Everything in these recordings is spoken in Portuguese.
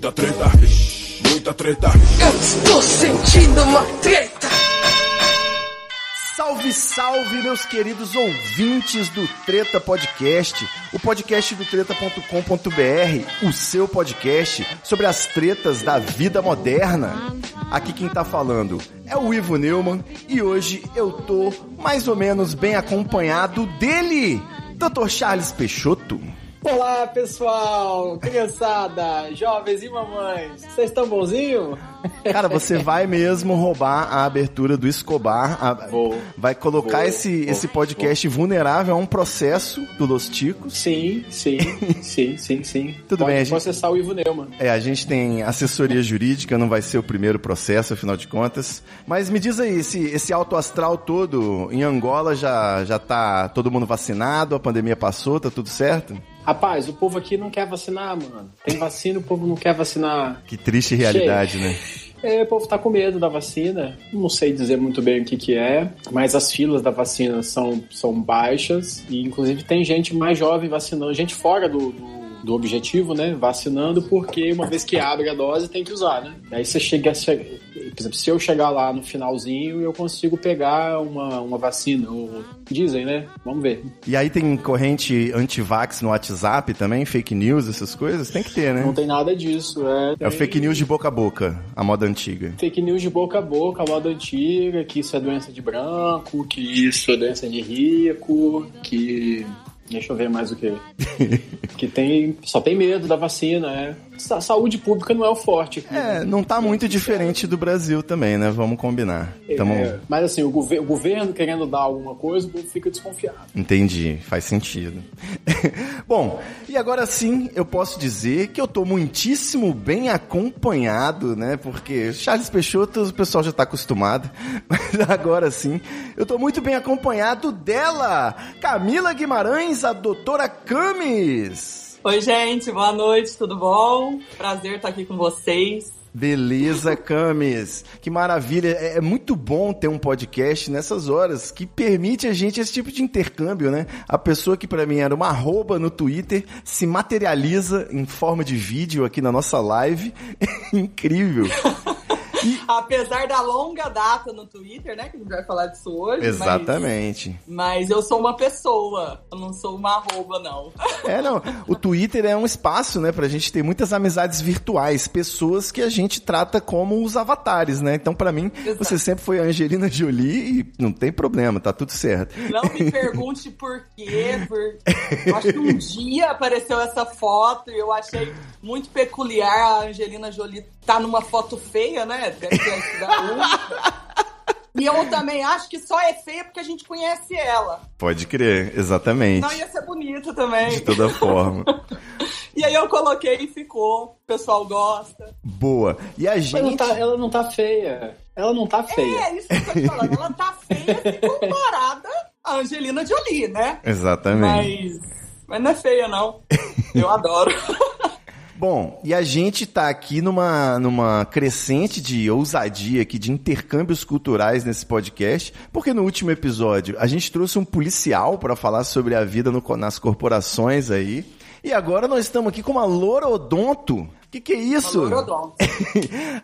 Muita treta, muita treta. Eu estou sentindo uma treta. Salve, salve, meus queridos ouvintes do Treta Podcast, o podcast do treta.com.br, o seu podcast sobre as tretas da vida moderna. Aqui quem tá falando é o Ivo Neumann e hoje eu tô mais ou menos bem acompanhado dele, Dr. Charles Peixoto. Olá, pessoal, criançada, jovens e mamães, vocês estão bonzinho? Cara, você vai mesmo roubar a abertura do Escobar, a- Vou. vai colocar Vou, esse, vou, esse podcast vulnerável a um processo do Los Ticos. Sim, sim, sim, sim, sim. Tudo Pode bem, a gente- processar o Ivo Neumann. É, a gente tem assessoria jurídica, não vai ser o primeiro processo, afinal de contas. Mas me diz aí, esse, esse alto astral todo em Angola já, já tá todo mundo vacinado, a pandemia passou, tá tudo certo? Rapaz, o povo aqui não quer vacinar, mano. Tem vacina, o povo não quer vacinar. Que triste realidade, né? É, o povo tá com medo da vacina. Não sei dizer muito bem o que que é, mas as filas da vacina são, são baixas e inclusive tem gente mais jovem vacinando, gente fora do, do, do objetivo, né? Vacinando porque uma vez que abre a dose tem que usar, né? Aí você chega, chega por exemplo, se eu chegar lá no finalzinho, eu consigo pegar uma, uma vacina, ou dizem, né? Vamos ver. E aí tem corrente anti-vax no WhatsApp também, fake news, essas coisas? Tem que ter, Não né? tem nada disso, é. É o fake news de boca a boca, a moda antiga. Fake news de boca a boca, a moda antiga, que isso é doença de branco, que isso é doença de rico, que. Deixa eu ver mais o que. que tem. Só tem medo da vacina, é. Sa- Saúde pública não é o forte aqui. É, não tá muito diferente do Brasil também, né? Vamos combinar. Tamo... É, mas assim, o, gover- o governo querendo dar alguma coisa, o povo fica desconfiado. Entendi, faz sentido. Bom, e agora sim eu posso dizer que eu tô muitíssimo bem acompanhado, né? Porque Charles Peixoto o pessoal já tá acostumado, mas agora sim eu tô muito bem acompanhado dela, Camila Guimarães, a doutora Camis. Oi, gente, boa noite, tudo bom? Prazer estar aqui com vocês. Beleza, Camis. Que maravilha. É, é muito bom ter um podcast nessas horas que permite a gente esse tipo de intercâmbio, né? A pessoa que pra mim era uma arroba no Twitter se materializa em forma de vídeo aqui na nossa live. Incrível. Apesar da longa data no Twitter, né, que a gente vai falar disso hoje. mas- Exatamente. Mas, eu sou uma pessoa, eu não sou uma arroba, não. É, não. O Twitter é um espaço, né, pra gente ter muitas amizades virtuais, pessoas que a gente trata como os avatares, né? Então, pra mim, Exato. você sempre foi a Angelina Jolie e não tem problema, tá tudo certo. Não me pergunte por quê, por... eu acho que um dia apareceu essa foto e eu achei muito peculiar a Angelina Jolie tá numa foto feia, né? E eu também acho que só é feia porque a gente conhece ela. Pode crer, exatamente. Não ia ser bonita também. De toda forma. E aí eu coloquei e ficou. O pessoal gosta. Boa. E a Mas não gente. tá- ela não tá feia. Ela não tá feia. É isso que eu tô te falando. Ela tá feia se comparada à Angelina Jolie, né? Exatamente. Mas, mas não é feia, não. Eu adoro. Bom, e a gente tá aqui numa, numa crescente de ousadia aqui, de intercâmbios culturais nesse podcast, porque no último episódio a gente trouxe um policial para falar sobre a vida no- nas corporações aí. E agora nós estamos aqui com uma loura odonto. O que, que é isso?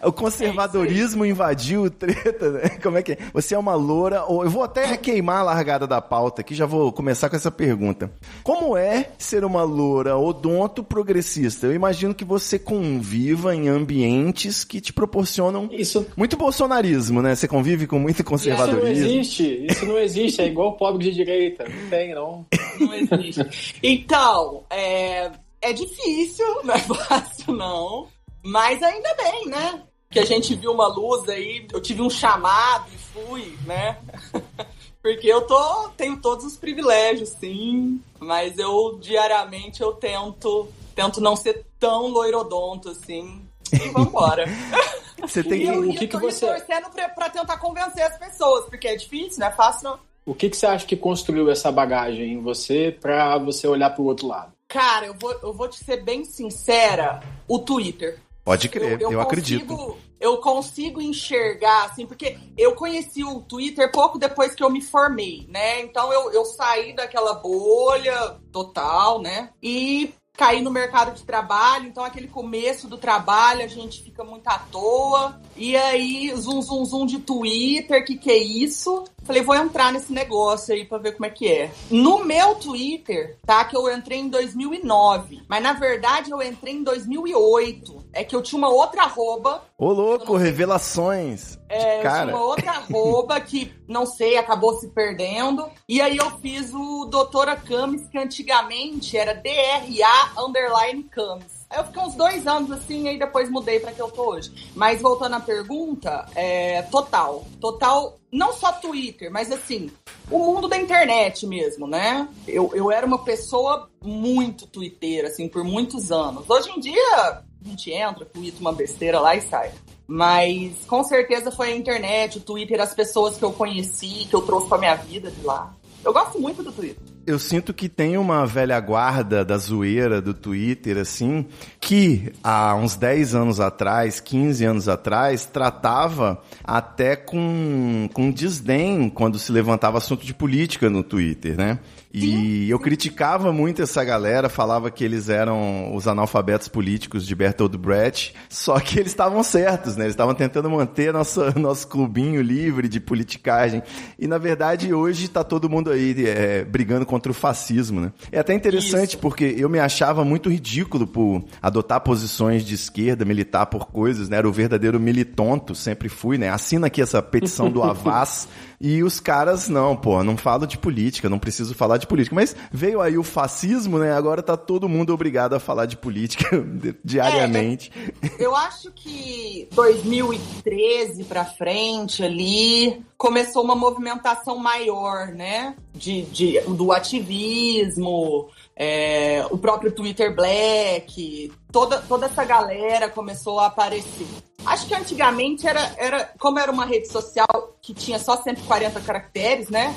O conservadorismo invadiu o treta, né? Como é que é? Você é uma loura, ou eu vou até queimar a largada da pauta aqui, já vou começar com essa pergunta. Como é ser uma loura odonto progressista? Eu imagino que você conviva em ambientes que te proporcionam Isso, muito bolsonarismo, né? Você convive com muito isso não conservadorismo. existe. Isso não existe. É igual pobre de direita. Não tem, não. Não existe. Então, é, é difícil, não é fácil, não. Mas ainda bem, né? Que a gente viu uma luz aí, eu tive um chamado e fui, né? Porque eu tô, tenho todos os privilégios, sim. Mas eu, diariamente, eu tento, tento não ser tão loirodonto, assim. E vambora. Você tem E eu, que... o que eu tô que você- torcendo pra, pra tentar convencer as pessoas, porque é difícil, não é fácil, não. O que, que você acha que construiu essa bagagem em você pra você olhar pro outro lado? Cara, eu vou, eu vou te ser bem sincera, o Twitter. Pode crer, eu, consigo- acredito. Eu consigo enxergar, assim, porque eu conheci o Twitter pouco depois que eu me formei, né? Então eu, eu saí daquela bolha total, né? E cair no mercado de trabalho, então aquele começo do trabalho a gente fica muito à toa. E aí, zum, zum, zum de Twitter, que que é isso? Falei, vou entrar nesse negócio aí pra ver como é que é. No meu Twitter, tá? Que eu entrei em 2009. Mas na verdade eu entrei em 2008. É que eu tinha uma outra arroba. Ô, louco, revelações. É, cara. eu tinha uma outra arroba que, não sei, acabou se perdendo. E aí eu fiz o Doutora Camis, que antigamente era DRA underline Camis. Eu fiquei uns dois anos assim, aí depois mudei para que eu tô hoje. Mas voltando à pergunta, é total. Total, não só Twitter, mas assim, o mundo da internet mesmo, né? Eu, eu era uma pessoa muito twitteira, assim, por muitos anos. Hoje em dia, a gente entra, twitta uma besteira lá e sai. Mas com certeza foi a internet, o Twitter, as pessoas que eu conheci, que eu trouxe pra minha vida de lá. Eu gosto muito do Twitter eu sinto que tem uma velha guarda da zoeira do Twitter, assim, que há uns 10 anos atrás, 15 anos atrás, tratava até com, com desdém quando se levantava assunto de política no Twitter, né? E eu criticava muito essa galera, falava que eles eram os analfabetos políticos de Bertold Brecht, só que eles estavam certos, né? Eles estavam tentando manter nosso, nosso clubinho livre de politicagem. E na verdade hoje tá todo mundo aí é, brigando contra o fascismo, né? É até interessante Isso. porque eu me achava muito ridículo por adotar posições de esquerda, militar por coisas, né? Era o verdadeiro militonto, sempre fui, né? Assina aqui essa petição do Avaz e os caras, não, pô, não falo de política, não preciso falar de política. Mas veio aí o fascismo, né? Agora tá todo mundo obrigado a falar de política diariamente. É, eu acho que 2013 pra frente ali começou uma movimentação maior, né? De, de, do ativismo, é, o próprio Twitter Black, toda, toda essa galera começou a aparecer. Acho que antigamente era, era, como era uma rede social que tinha só 140 caracteres, né?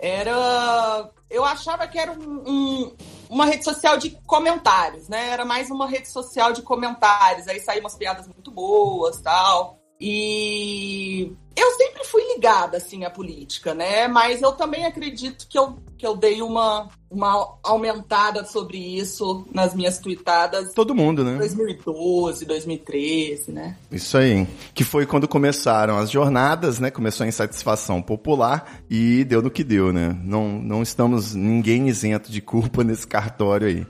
Era. Eu achava que era um, um, uma rede social de comentários, né? Era mais uma rede social de comentários. Aí saíam umas piadas muito boas tal. E eu sempre fui ligada, assim, à política, né? Mas eu também acredito que eu, que eu dei uma, uma aumentada sobre isso nas minhas tweetadas. Todo mundo, né? 2012, 2013, né? Isso aí. Que foi quando começaram as jornadas, né? Começou a insatisfação popular e deu no que deu, né? Não, não estamos ninguém isento de culpa nesse cartório aí.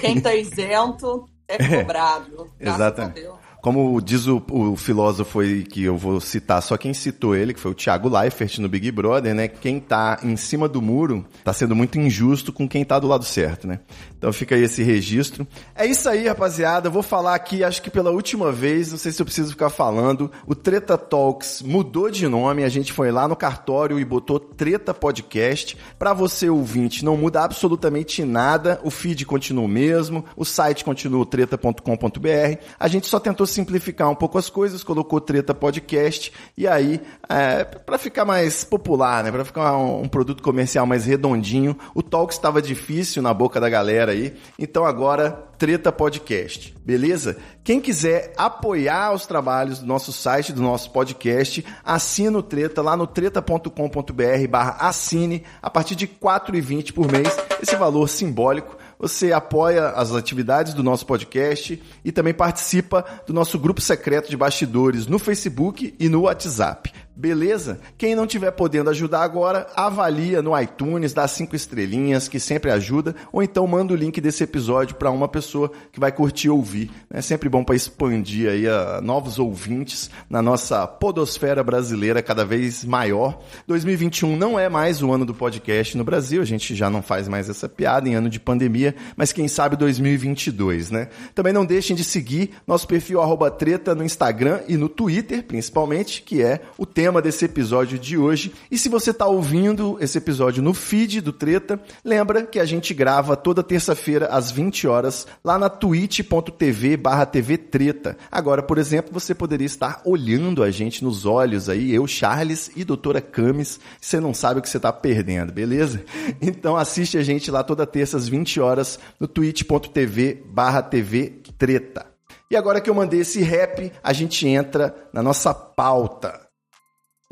Quem tá isento é cobrado. É, exatamente. Como diz o, o, filósofo que eu vou citar, só quem citou ele, que foi o Thiago Leifert no Big Brother, né? Quem tá em cima do muro tá sendo muito injusto com quem tá do lado certo, né? Então fica aí esse registro. É isso aí, rapaziada. Eu vou falar aqui, acho que pela última vez, não sei se eu preciso ficar falando, o Treta Talks mudou de nome. A gente foi lá no cartório e botou Treta Podcast. Para você ouvinte, não muda absolutamente nada. O feed continua o mesmo, o site continua treta.com.br. A gente só tentou simplificar um pouco as coisas, colocou Treta Podcast e aí, é, para ficar mais popular, né, para ficar um, um, produto comercial mais redondinho, o talk estava difícil na boca da galera aí, então agora Treta Podcast, beleza? Quem quiser apoiar os trabalhos do nosso site, do nosso podcast, assina o Treta lá no treta.com.br barra assine a partir de R$ 4,20 por mês, esse valor simbólico você apoia as atividades do nosso podcast e também participa do nosso grupo secreto de bastidores no Facebook e no WhatsApp. Beleza? Quem não tiver podendo ajudar agora, avalia no iTunes, dá cinco estrelinhas, que sempre ajuda, ou então manda o link desse episódio para uma pessoa que vai curtir ouvir. É sempre bom para expandir aí a novos ouvintes na nossa podosfera brasileira cada vez maior. 2021 não é mais o ano do podcast no Brasil, a gente já não faz mais essa piada em ano de pandemia, mas quem sabe 2022, né? Também não deixem de seguir nosso perfil treta no Instagram e no Twitter, principalmente, que é o tema tema desse episódio de hoje. E se você está ouvindo esse episódio no feed do Treta, lembra que a gente grava toda terça-feira às 20 horas lá na twitch.tv barra TV Treta. Agora, por exemplo, você poderia estar olhando a gente nos olhos aí, eu, Charles e doutora Camis. Você não sabe o que você está perdendo, beleza? Então assiste a gente lá toda terça às 20 horas no twitch.tv barra TV Treta. E agora que eu mandei esse rap, a gente entra na nossa pauta.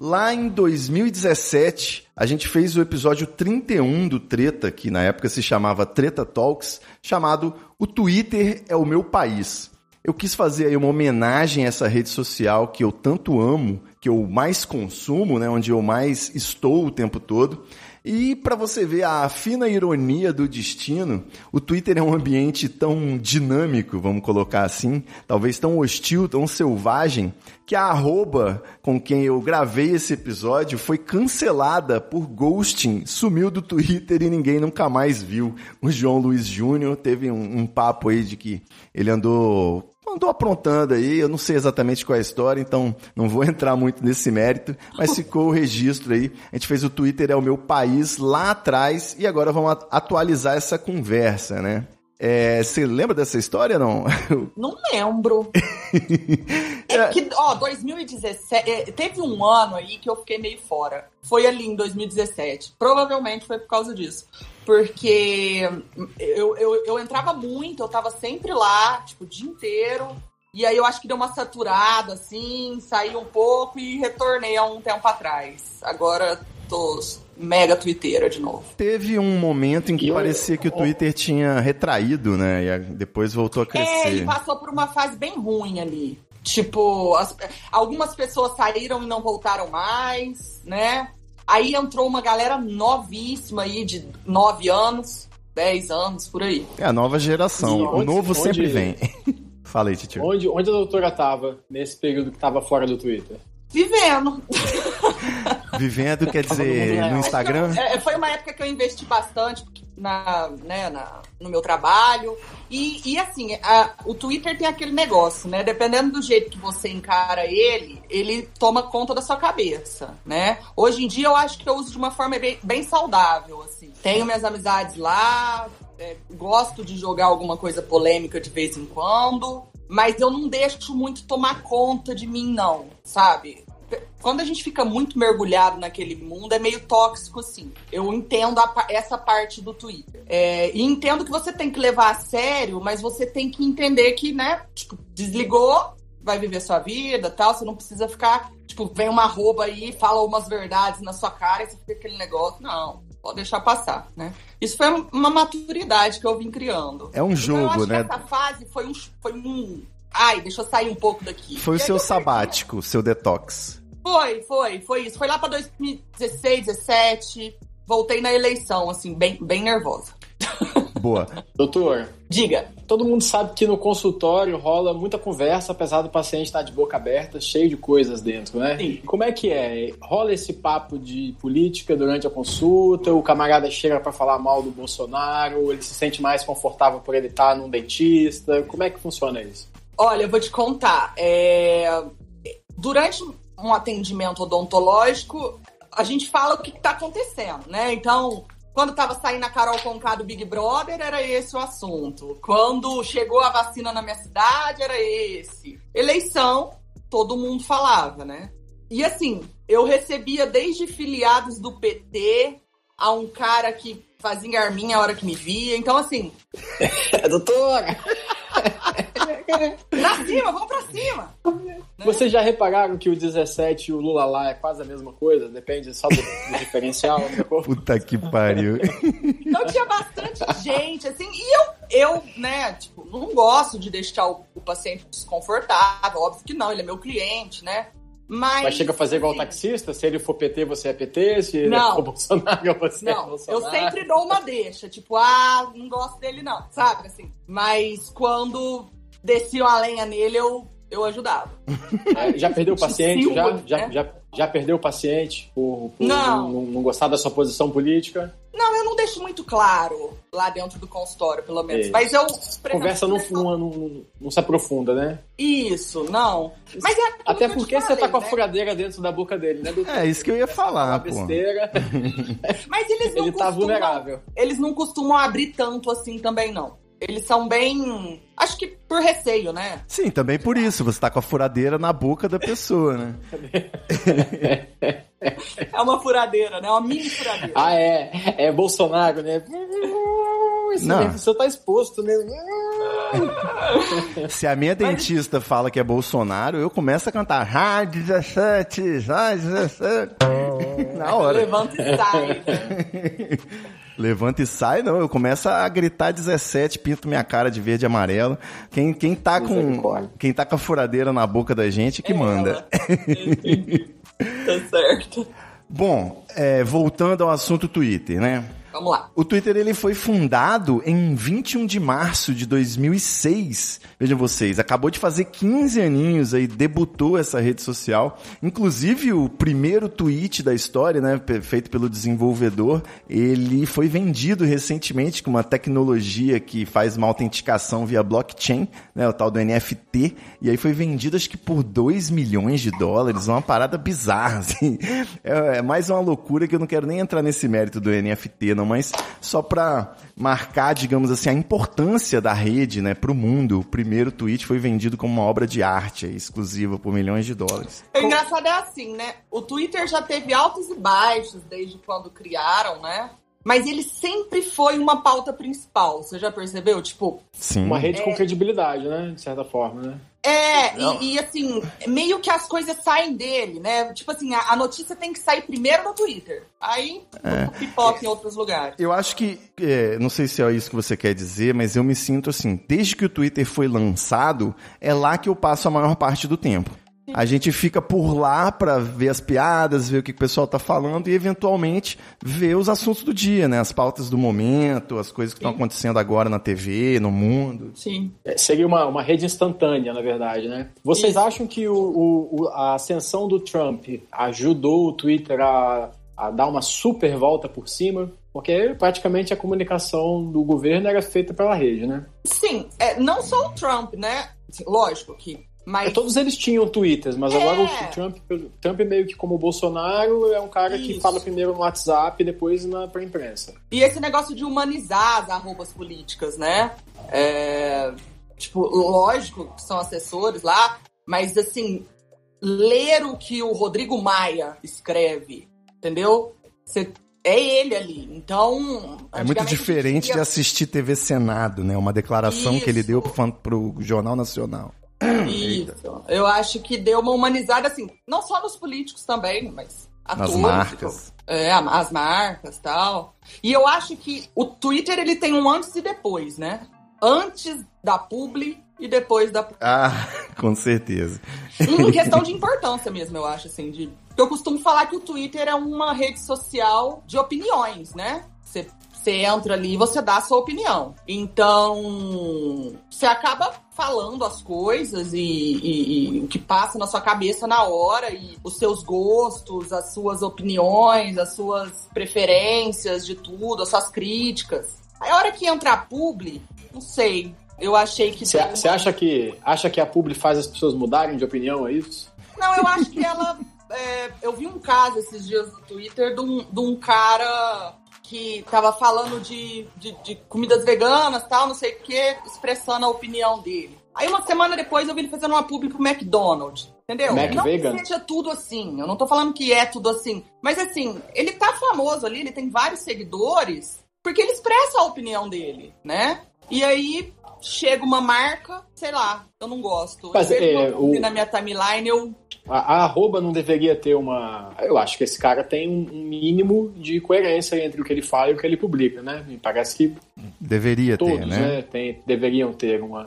Lá em 2017, a gente fez o episódio 31 do Treta, que na época se chamava Treta Talks, chamado O Twitter é o meu país. Eu quis fazer aí uma homenagem a essa rede social que eu tanto amo, que eu mais consumo, né, onde eu mais estou o tempo todo. E para você ver a fina ironia do destino, o Twitter é um ambiente tão dinâmico, vamos colocar assim, talvez tão hostil, tão selvagem, que a arroba com quem eu gravei esse episódio foi cancelada por ghosting, sumiu do Twitter e ninguém nunca mais viu. O João Luiz Júnior teve um, um papo aí de que ele andou andou aprontando aí, eu não sei exatamente qual é a história, então não vou entrar muito nesse mérito, mas ficou o registro aí. A gente fez o Twitter é o meu país lá atrás e agora vamos atualizar essa conversa, né? É, você lembra dessa história, não? Não lembro. é que, ó, 2017. É, teve um ano aí que eu fiquei meio fora. Foi ali em 2017. Provavelmente foi por causa disso. Porque eu, eu, eu entrava muito, eu tava sempre lá, tipo, o dia inteiro. E aí eu acho que deu uma saturada, assim, saí um pouco e retornei há um tempo atrás. Agora tô mega twitteira de novo. Teve um momento em que parecia que o Twitter tinha retraído, né? E depois voltou a crescer. É, ele passou por uma fase bem ruim ali. Tipo, as, algumas pessoas saíram e não voltaram mais, né? Aí entrou uma galera novíssima aí, de 9 anos, 10 anos, por aí. É a nova geração. Onde, o novo onde, sempre vem. Falei, Titio. Onde, onde a doutora tava nesse período que tava fora do Twitter? Vivendo. Vivendo quer dizer no Instagram? É, foi uma época que eu investi bastante na, né, na, no meu trabalho. E, e assim, a, o Twitter tem aquele negócio, né? Dependendo do jeito que você encara ele, ele toma conta da sua cabeça, né? Hoje em dia eu acho que eu uso de uma forma bem, bem saudável, assim. Tenho minhas amizades lá, é, gosto de jogar alguma coisa polêmica de vez em quando, mas eu não deixo muito tomar conta de mim, não, sabe? Quando a gente fica muito mergulhado naquele mundo, é meio tóxico, assim. Eu entendo a, essa parte do Twitter. É, e entendo que você tem que levar a sério, mas você tem que entender que, né, tipo, desligou, vai viver sua vida tal. Você não precisa ficar, tipo, vem uma arroba aí, fala umas verdades na sua cara e você fica aquele negócio. Não pode deixar passar, né? Isso foi uma maturidade que eu vim criando. É um jogo, né? essa fase foi um, foi um. Ai, deixa eu sair um pouco daqui. Foi e o seu sabático, o seu detox. Foi, foi, foi isso. Foi lá pra 2016, 17. Voltei na eleição, assim, bem, bem nervosa. Boa. Doutor. Diga. Todo mundo sabe que no consultório rola muita conversa, apesar do paciente estar de boca aberta, cheio de coisas dentro, né? Sim. Como é que é? Rola esse papo de política durante a consulta? O camarada chega para falar mal do Bolsonaro? Ele se sente mais confortável por ele estar num dentista? Como é que funciona isso? Olha, eu vou te contar. É... Durante um atendimento odontológico, a gente fala o que está acontecendo, né? Então, quando tava saindo a Carol Conká do Big Brother, era esse o assunto. Quando chegou a vacina na minha cidade, era esse. Eleição, todo mundo falava, né? E assim, eu recebia desde filiados do PT a um cara que fazia arminha a hora que me via. Então, assim. Doutora! pra cima, vamos pra cima! Né? Vocês já repararam que o 17 e o Lula lá é quase a mesma coisa? Depende só do, do diferencial. Puta que pariu. Então tinha bastante gente, assim, e eu, eu né, tipo, não gosto de deixar o, o paciente desconfortável, óbvio que não, ele é meu cliente, né? Mas, Mas chega a fazer igual assim, taxista? Se ele for PT, você é PT? Se ele não, for Bolsonaro, você não, é Bolsonaro? Eu sempre dou uma deixa, tipo, ah, não gosto dele não, sabe? Assim, mas quando desciam a lenha nele, eu, eu ajudava. É, já perdeu o paciente? já, já, né? já, já perdeu o paciente por, por não. Não, não gostar da sua posição política? Não, eu não deixo muito claro lá dentro do consultório, pelo menos. É. Mas eu. Conversa não, não, não, não, se aprofunda, né? Isso, não. Mas é Até porque falei, você tá com a né? furadeira dentro da boca dele, né, doutor? É, isso que eu ia falar. Pô. Besteira. Mas eles não Ele tá vulnerável. Eles não costumam abrir tanto assim também, não. Eles são bem. Acho que por receio, né? Sim, também por isso. Você tá com a furadeira na boca da pessoa, né? é uma furadeira, né? Uma mini furadeira. Ah, é. É Bolsonaro, né? Esse Não. Você tá exposto, né? Se a minha dentista fala que é Bolsonaro, eu começo a cantar Ah, 17, ah, 17. Na hora. Levanta e sai. Levanta e sai, não. Eu começo a gritar 17, pinto minha cara de verde e amarelo. Quem, quem, tá, com, quem tá com a furadeira na boca da gente que manda. Ela. Entendi. tá certo. Bom, é, voltando ao assunto Twitter, né? Vamos lá. O Twitter ele foi fundado em 21 de março de 2006. Vejam vocês, acabou de fazer 15 aninhos aí, debutou essa rede social. Inclusive o primeiro tweet da história, né, feito pelo desenvolvedor, ele foi vendido recentemente com uma tecnologia que faz uma autenticação via blockchain, né, o tal do NFT, e aí foi vendido acho que por 2 milhões de dólares, uma parada bizarra, assim. É, é mais uma loucura que eu não quero nem entrar nesse mérito do NFT, não, mas só pra marcar, digamos assim, a importância da rede, né, pro mundo. O primeiro tweet foi vendido como uma obra de arte aí, exclusiva por milhões de dólares. O engraçado é assim, né? O Twitter já teve altos e baixos desde quando criaram, né? Mas ele sempre foi uma pauta principal. Você já percebeu? Tipo, Sim. Uma rede com credibilidade, né? De certa forma, né? É, e, e, assim, meio que as coisas saem dele, né? Tipo assim, a, a notícia tem que sair primeiro no Twitter. Aí pipoca em outros lugares. Eu acho que, é, não sei se é isso que você quer dizer, mas eu me sinto assim, desde que o Twitter foi lançado, é lá que eu passo a maior parte do tempo. A gente fica por lá pra ver as piadas, ver o que o pessoal tá falando e eventualmente ver os assuntos do dia, né? As pautas do momento, as coisas que estão acontecendo agora na TV, no mundo. Sim. É, seria uma, uma rede instantânea, na verdade, né? Vocês Isso. acham que o, o- o- a ascensão do Trump ajudou o Twitter a, a dar uma super volta por cima? Porque praticamente a comunicação do governo era feita pela rede, né? Sim, é, não só o Trump, né? Lógico que. Mas É, todos eles tinham Twitters, mas É. agora o Trump, Trump meio que como o Bolsonaro é um cara que Isso. fala primeiro no WhatsApp e depois na pra imprensa. E esse negócio de humanizar as arrobas políticas, né? É, tipo, lógico que são assessores lá, mas assim, ler o que o Rodrigo Maia escreve, entendeu? Você- é ele ali. Então. É muito diferente de assistir TV Senado, né? Uma declaração que ele Isso. deu pro, pro Jornal Nacional. Isso. Eu acho que deu uma humanizada, assim, não só nos políticos também, mas Nas atores, marcas. É, as marcas tal. E eu acho que o Twitter ele tem um antes e depois, né? Antes da publi e depois da. Ah, com certeza. Em questão de importância mesmo, eu acho, assim. De... Eu costumo falar que o Twitter é uma rede social de opiniões, né? Você, você entra ali e você dá a sua opinião. Então, você acaba falando as coisas e, e- e o que passa na sua cabeça na hora, e os seus gostos, as suas opiniões, as suas preferências de tudo, as suas críticas. Aí, a hora que entra a publi, não sei. Eu achei que. Você acha que acha que a publi faz as pessoas mudarem de opinião, é isso? Não, eu acho que ela. é, eu vi um caso esses dias no Twitter de um, de um cara que tava falando de, de, de comidas veganas tal, não sei o que, expressando a opinião dele. Aí uma semana depois eu vi ele fazendo uma publi pro McDonald's. Entendeu? Mac não vegan? seja tudo assim. Eu não tô falando que é tudo assim. Mas assim, ele tá famoso ali, ele tem vários seguidores, porque ele expressa a opinião dele, né? E aí chega uma marca, sei lá, eu não gosto. Mas, é, o- na minha timeline, eu A, a arroba não deveria ter uma. Eu acho que esse cara tem um, um mínimo de coerência entre o que ele fala e o que ele publica, né? Me parece que Deveria todos, ter, né? né? tem- deveriam ter uma.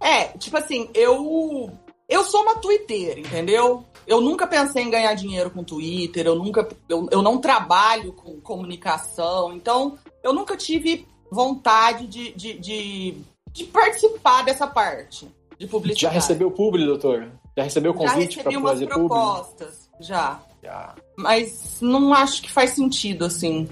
É, tipo assim, eu. Eu sou uma Twitter, entendeu? Eu nunca pensei em ganhar dinheiro com Twitter, eu nunca. Eu, eu não trabalho com comunicação, então eu nunca tive vontade de, de, de, de participar dessa parte de publicidade. Já recebeu publi, doutor? Já recebeu convite para fazer publi? propostas, já. Já. Mas não acho que faz sentido, assim.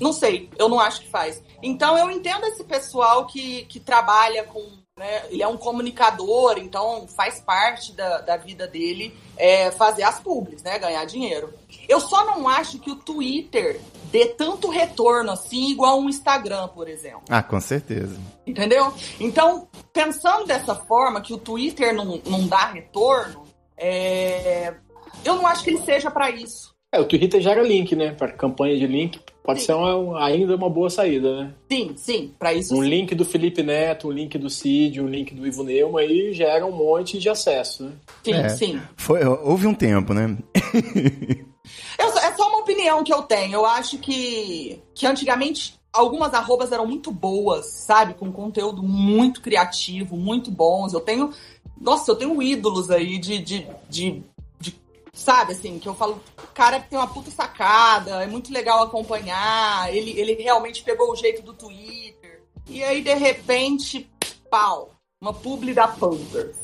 Não sei, eu não acho que faz. Então eu entendo esse pessoal que, que trabalha com. né, ele é um comunicador, então faz parte da, da vida dele é, fazer as publis, né? Ganhar dinheiro. Eu só não acho que o Twitter dê tanto retorno assim, igual um Instagram, por exemplo. Ah, com certeza. Entendeu? Então, pensando dessa forma, que o Twitter não, não dá retorno, é, eu não acho que ele seja para isso. É, o Twitter gera link, né? Para campanha de link, Pode Sim. ser uma- ainda uma boa saída, né? Sim, sim, pra isso Um sim. link do Felipe Neto, um link do Cid, um link do Ivo Neumann aí gera um monte de acesso, né? Sim, É. sim. Foi, houve um tempo, né? Eu- é só uma opinião que eu tenho. Eu acho que, que antigamente algumas arrobas eram muito boas, sabe? Com conteúdo muito criativo, muito bons. Eu tenho. Nossa, eu tenho ídolos aí de. de, de, de- sabe, assim, que eu falo, o cara tem uma puta sacada, é muito legal acompanhar. Ele, ele realmente pegou o jeito do Twitter. E aí, de repente, pau. Uma publi da Pampers.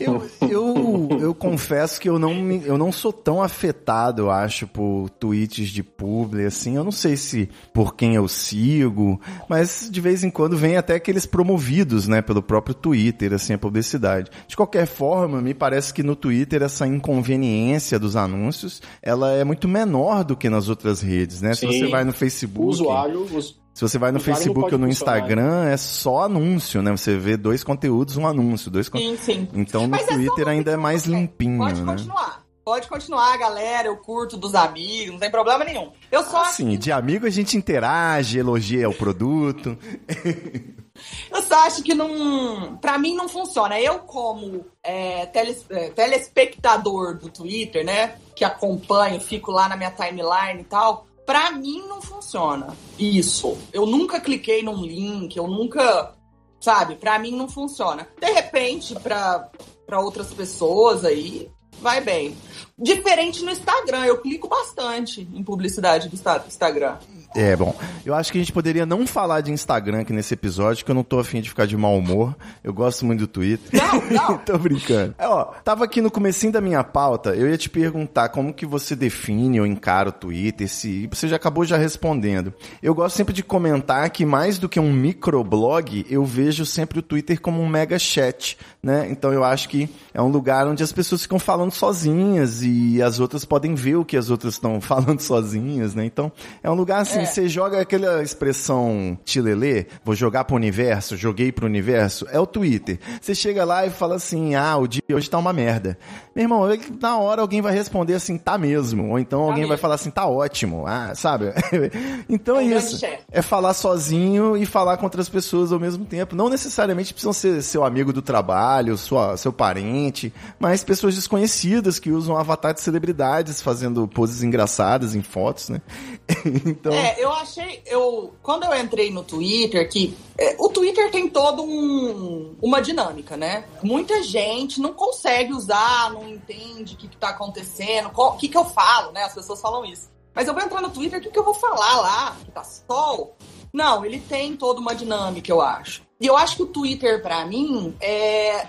Eu, eu, eu confesso que eu não, me- eu não sou tão afetado, eu acho, por tweets de publi, assim. Eu não sei se por quem eu sigo, mas de vez em quando vem até aqueles promovidos, né, pelo próprio Twitter, assim, a publicidade. De qualquer forma, me parece que no Twitter essa inconveniência dos anúncios, ela é muito menor do que nas outras redes, né? Se Sim. você vai no O Facebook... usuário, os- Se você vai no Facebook pode ou no. Instagram, é só anúncio, né? Você vê dois conteúdos, um anúncio, dois con- Sim, sim. Então no Mas é Twitter ainda é mais né? limpinho, Pode né? continuar. Pode continuar, galera. Eu curto dos amigos, não tem problema nenhum. Eu só, Assim, de amigo a gente interage, elogia o produto. eu só acho que não. Pra mim não funciona. Eu, como é, teles- é, telespectador do Twitter, né? Que acompanho, fico lá na minha timeline e tal. Pra mim não funciona. Isso. Eu nunca cliquei num link, eu nunca. Sabe? Pra mim não funciona. De repente, pra, pra outras pessoas aí, vai bem. Diferente no Instagram, eu clico bastante em publicidade do Insta- Instagram. É, bom, eu acho que a gente poderia não falar de Instagram aqui nesse episódio, que eu não tô afim de ficar de mau humor. Eu gosto muito do Twitter. Não, não. tô brincando. É, ó, tava aqui no comecinho da minha pauta, eu ia te perguntar como que você define ou encara o Twitter, se você já acabou já respondendo. Eu gosto sempre de comentar que mais do que um microblog, eu vejo sempre o Twitter como um mega chat, né? Então eu acho que é um lugar onde as pessoas ficam falando sozinhas e as outras podem ver o que as outras estão falando sozinhas, né? Então é um lugar assim, É. você joga aquela expressão tilelê, vou jogar pro universo, joguei pro universo, é o Twitter. Você chega lá e fala assim, ah, o dia hoje tá uma merda. Meu irmão, na hora alguém vai responder assim, tá mesmo. Ou então alguém vai mesmo. falar assim, tá ótimo. Ah, sabe? então é É isso. É falar sozinho e falar com outras pessoas ao mesmo tempo. Não necessariamente precisam ser seu amigo do trabalho, sua, seu parente, mas pessoas desconhecidas que usam avatar de celebridades fazendo poses engraçadas em fotos, né? então, É, eu achei, eu quando eu entrei no Twitter, que é, o Twitter tem todo um, uma dinâmica, né? Muita gente não consegue usar, não entende o que, que tá acontecendo, o que, que eu falo, né? As pessoas falam isso. Mas eu vou entrar no Twitter, o que, que eu vou falar lá? Que tá sol? Não, ele tem toda uma dinâmica, eu acho. E eu acho que o Twitter, pra mim, é,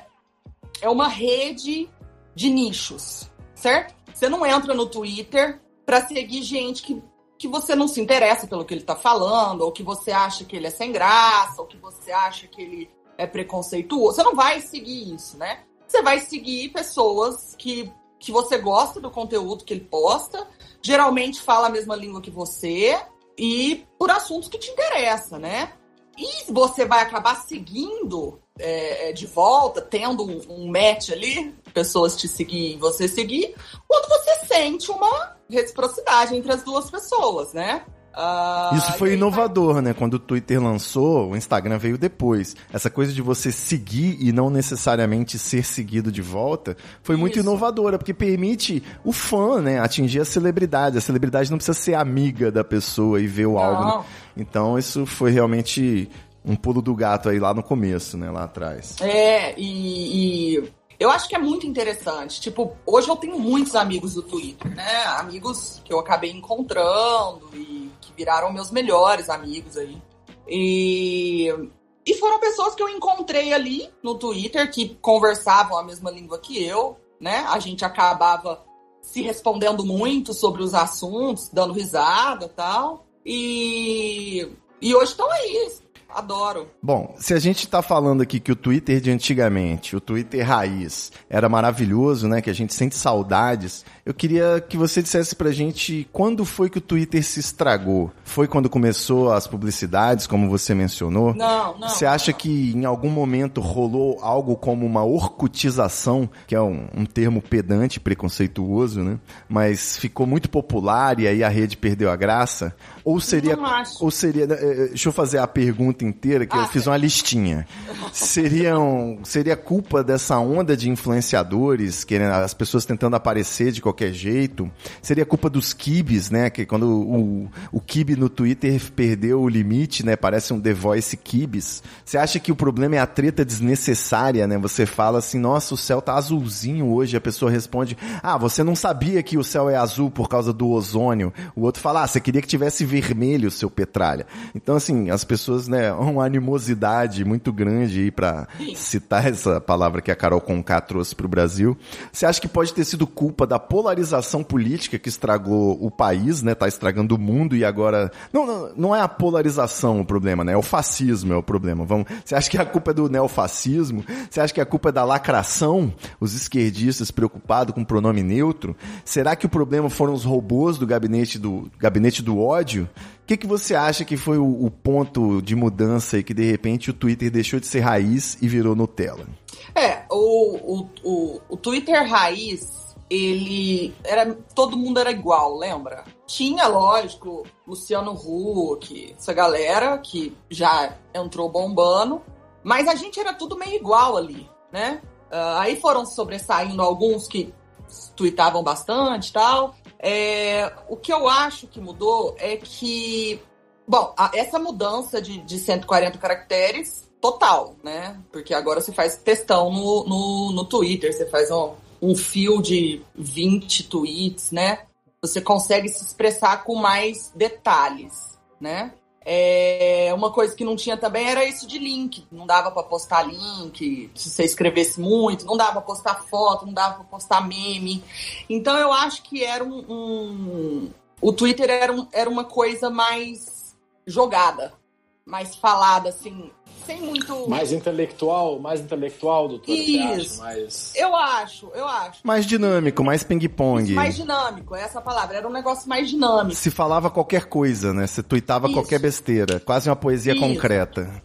é uma rede de nichos, certo? Você não entra no Twitter pra seguir gente que que você não se interessa pelo que ele tá falando, ou que você acha que ele é sem graça, ou que você acha que ele é preconceituoso. Você não vai seguir isso, né? Você vai seguir pessoas que, que você gosta do conteúdo que ele posta, geralmente fala a mesma língua que você, e por assuntos que te interessam, né? E você vai acabar seguindo é, é, de volta, tendo um, um match ali, pessoas te seguir e você seguir, quando você sente uma reciprocidade entre as duas pessoas, né? Ah, Isso foi aí inovador, né? Quando o Twitter lançou, o Instagram veio depois. Essa coisa de você seguir e não necessariamente ser seguido de volta foi muito Isso. inovadora, porque permite o fã, né, atingir a celebridade. A celebridade não precisa ser amiga da pessoa e ver o Não. álbum. Então isso foi realmente um pulo do gato aí lá no começo, né, lá atrás. É, e, e eu acho que é muito interessante. Tipo, hoje eu tenho muitos amigos do Twitter, né? Amigos que eu acabei encontrando e que viraram meus melhores amigos aí. E, e foram pessoas que eu encontrei ali no Twitter que conversavam a mesma língua que eu, né? A gente acabava se respondendo muito sobre os assuntos, dando risada e tal. E, e hoje estão aí, adoro. Bom, se a gente tá falando aqui que o Twitter de antigamente, o Twitter raiz, era maravilhoso, né? Que a gente sente saudades. Eu queria que você dissesse pra gente quando foi que o Twitter se estragou. Foi quando começou as publicidades, como você mencionou? Não, não. Você acha que em algum momento rolou algo como uma orcutização, que é um, um termo pedante, preconceituoso, né? Mas ficou muito popular e aí a rede perdeu a graça? Ou seria, Não ou seria, eh, deixa eu fazer a pergunta inteira que eu Ah, fiz uma listinha. Seriam, seria culpa dessa onda de influenciadores, querendo as pessoas tentando aparecer de qualquer jeito? Seria culpa dos kibes, né? Que quando o, o kibe no Twitter perdeu o limite, né? Parece um The Voice kibes. Você acha que o problema é a treta desnecessária, né? Você fala assim, nossa, o céu tá azulzinho hoje. A pessoa responde, ah, você não sabia que o céu é azul por causa do ozônio. O outro fala, ah, você queria que tivesse vermelho, seu petralha. Então, assim, as pessoas, né, uma animosidade muito grande aí pra citar essa palavra que a Carol Conká trouxe pro Brasil. Você acha que pode ter sido culpa da polarização política que estragou o país, né? Tá estragando o mundo e agora. Não, não, não é a polarização o problema, né? É o fascismo é o problema. Vamos... Você acha que a culpa é do neofascismo? Você acha que a culpa é da lacração? Os esquerdistas preocupados com o pronome neutro? Será que o problema foram os robôs do gabinete do, gabinete do ódio? O que, que você acha que foi o, o ponto de mudança e que de repente o Twitter deixou de ser raiz e virou Nutella? É, o, o, o, o Twitter raiz, ele era. Todo mundo era igual, lembra? Tinha, lógico, Luciano Huck, essa galera que já entrou bombando, mas a gente era tudo meio igual ali, né? Ah, aí foram sobressaindo alguns que tweetavam bastante e tal. É, o que eu acho que mudou é que, bom, a- essa mudança de, de 140 caracteres, total, né? Porque agora você faz textão no, no, no Twitter, você faz um, um fio de 20 tweets, né? Você consegue se expressar com mais detalhes, né? É, uma coisa que não tinha também era isso de link. Não dava pra postar link, se você escrevesse muito, não dava pra postar foto, não dava pra postar meme. Então eu acho que era um. um- o Twitter era, um- era uma coisa mais jogada, mais falada, assim, sem muito. Mais intelectual, mais intelectual, doutora? Isso. Mais... Eu acho, eu acho. Mais dinâmico, mais ping-pong. Mais dinâmico, é essa a palavra. Era um negócio mais dinâmico. Se falava qualquer coisa, né? Você tuitava Isso. qualquer besteira. Quase uma poesia Isso. concreta.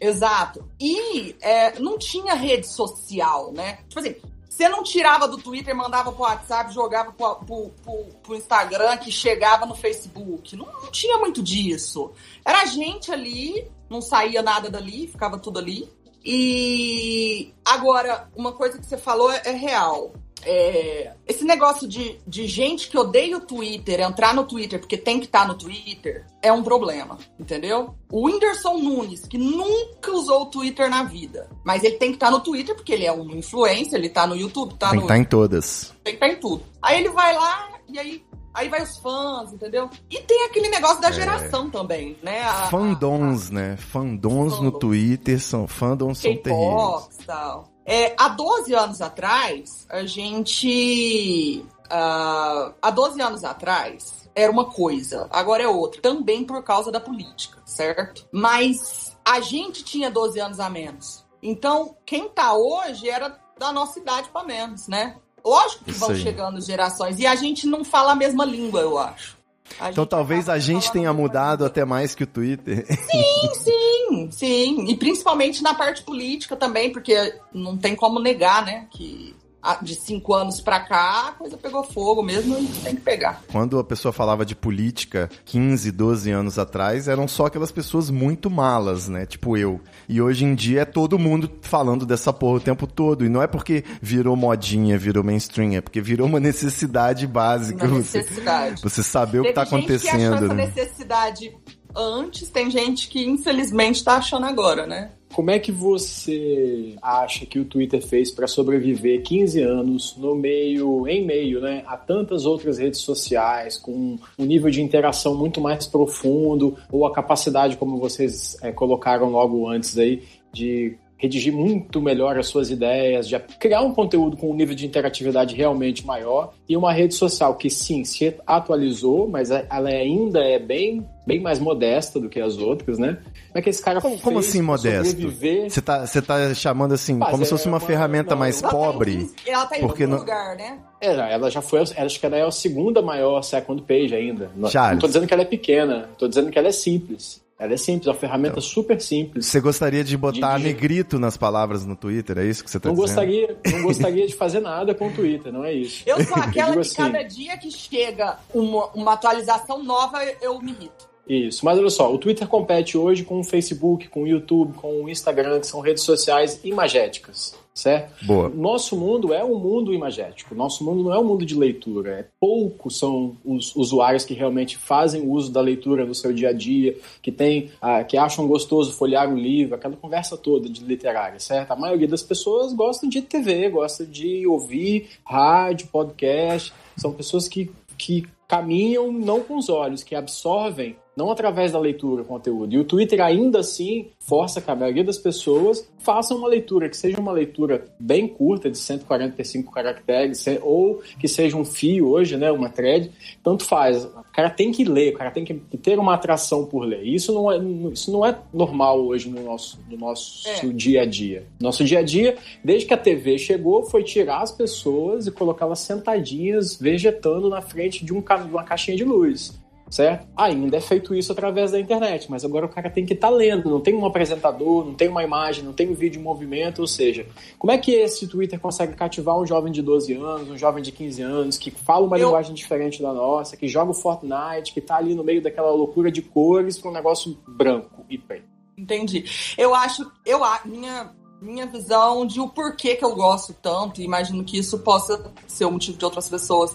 Exato. E é, não tinha rede social, né? Tipo assim, você não tirava do Twitter, mandava pro WhatsApp, jogava pro, pro, pro- pro Instagram, que chegava no Facebook. Não, não tinha muito disso. Era gente ali, não saía nada dali, ficava tudo ali. E agora, uma coisa que você falou é, é real. É, esse negócio de, de gente que odeia o Twitter, entrar no Twitter porque tem que estar no Twitter, é um problema, entendeu? O Whindersson Nunes, que nunca usou o Twitter na vida, mas ele tem que estar no Twitter porque ele é um influencer, ele tá no YouTube, tá Tem que no. estar em todas. Tem que estar em tudo. Aí ele vai lá e aí. Aí vai os fãs, entendeu? E tem aquele negócio da geração também, né? A- a- Fandons, né? Fandons no Fandom. Twitter são fandons são terríveis. Tal. É, há 12 anos atrás, a gente. ah, há 12 anos atrás, era uma coisa, agora é outra. Também por causa da política, certo? Mas a gente tinha 12 anos a menos. Então, quem tá hoje era da nossa idade pra menos, né? Lógico que Isso vão aí. chegando gerações. E a gente não fala a mesma língua, eu acho. A Então talvez acaba a gente tenha mudado até mais que o Twitter. Sim, sim, sim. E principalmente na parte política também, porque não tem como negar, né? Que de cinco anos pra cá a coisa pegou fogo mesmo e tem que pegar. Quando a pessoa falava de política 15, 12 anos atrás, eram só aquelas pessoas muito malas, né? Tipo eu. E hoje em dia é todo mundo falando dessa porra o tempo todo. E não é porque virou modinha, virou mainstream, é porque virou uma necessidade básica. Você, necessidade. você saber o que Teve tá gente que achou acontecendo, essa né? necessidade antes, tem gente que infelizmente tá achando agora, né? Como é que você acha que o Twitter fez para sobreviver 15 anos no meio, em meio, né, a tantas outras redes sociais, com um nível de interação muito mais profundo, ou a capacidade, como vocês é, colocaram logo antes aí, de redigir muito melhor as suas ideias, de criar um conteúdo com um nível de interatividade realmente maior e uma rede social que sim se atualizou, mas ela ainda é bem bem mais modesta do que as outras, né? Como é que esse cara Como, como assim modesto? Você tá, você tá chamando assim, Mas como é, se fosse uma, uma ferramenta não, mais ela pobre? Tá em, ela tá em porque não... lugar, né? É, ela já foi, acho que ela é a segunda maior second page ainda. Charles. Não tô dizendo que ela é pequena, tô dizendo que ela é simples. Ela é simples, é uma ferramenta então, super simples. Você gostaria de botar de... negrito nas palavras no Twitter, é isso que você está dizendo? Gostaria, não gostaria de fazer nada com o Twitter, não é isso. Eu sou aquela eu que assim, cada dia que chega uma, uma atualização nova, eu me irrito. Isso, mas olha só, o Twitter compete hoje com o Facebook, com o YouTube, com o Instagram, que são redes sociais imagéticas, certo? Boa. Nosso mundo é um mundo imagético, nosso mundo não é um mundo de leitura, é poucos são os usuários que realmente fazem uso da leitura no seu dia a dia, que tem, ah, que acham gostoso folhear um livro, aquela conversa toda de literária, certo? A maioria das pessoas gostam de TV, gosta de ouvir rádio, podcast, são pessoas que, que caminham não com os olhos, que absorvem não através da leitura conteúdo. E o Twitter ainda assim força que a maioria das pessoas façam uma leitura, que seja uma leitura bem curta, de 145 caracteres, ou que seja um fio hoje, né, uma thread, tanto faz. O cara tem que ler, o cara tem que ter uma atração por ler. Isso não é, isso não é normal hoje no nosso, no nosso é. dia a dia. Nosso dia a dia, desde que a TV chegou, foi tirar as pessoas e colocá-las sentadinhas, vegetando na frente de, um, de uma caixinha de luz certo? Ainda é feito isso através da internet, mas agora o cara tem que estar tá lendo, não tem um apresentador, não tem uma imagem, não tem um vídeo em movimento, ou seja, como é que esse Twitter consegue cativar um jovem de 12 anos, um jovem de 15 anos, que fala uma Eu... linguagem diferente da nossa, que joga o Fortnite, que tá ali no meio daquela loucura de cores para um negócio branco e preto? Entendi. Eu acho, eu minha minha visão de o porquê que eu gosto tanto, e imagino que isso possa ser o motivo de outras pessoas.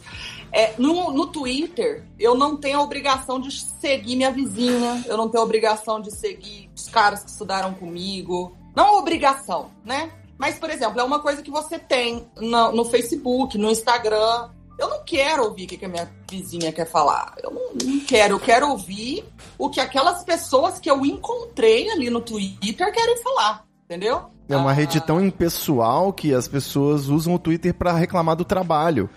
É, no, no Twitter, eu não tenho a obrigação de seguir minha vizinha, eu não tenho a obrigação de seguir os caras que estudaram comigo. Não obrigação, né? Mas, por exemplo, é uma coisa que você tem no, no Facebook, no Instagram. Eu não quero ouvir o que, que a minha vizinha quer falar. Eu não, não, quero. Eu quero ouvir o que aquelas pessoas que eu encontrei ali no Twitter querem falar. Entendeu? É uma ah. rede tão impessoal que as pessoas usam o Twitter para reclamar do trabalho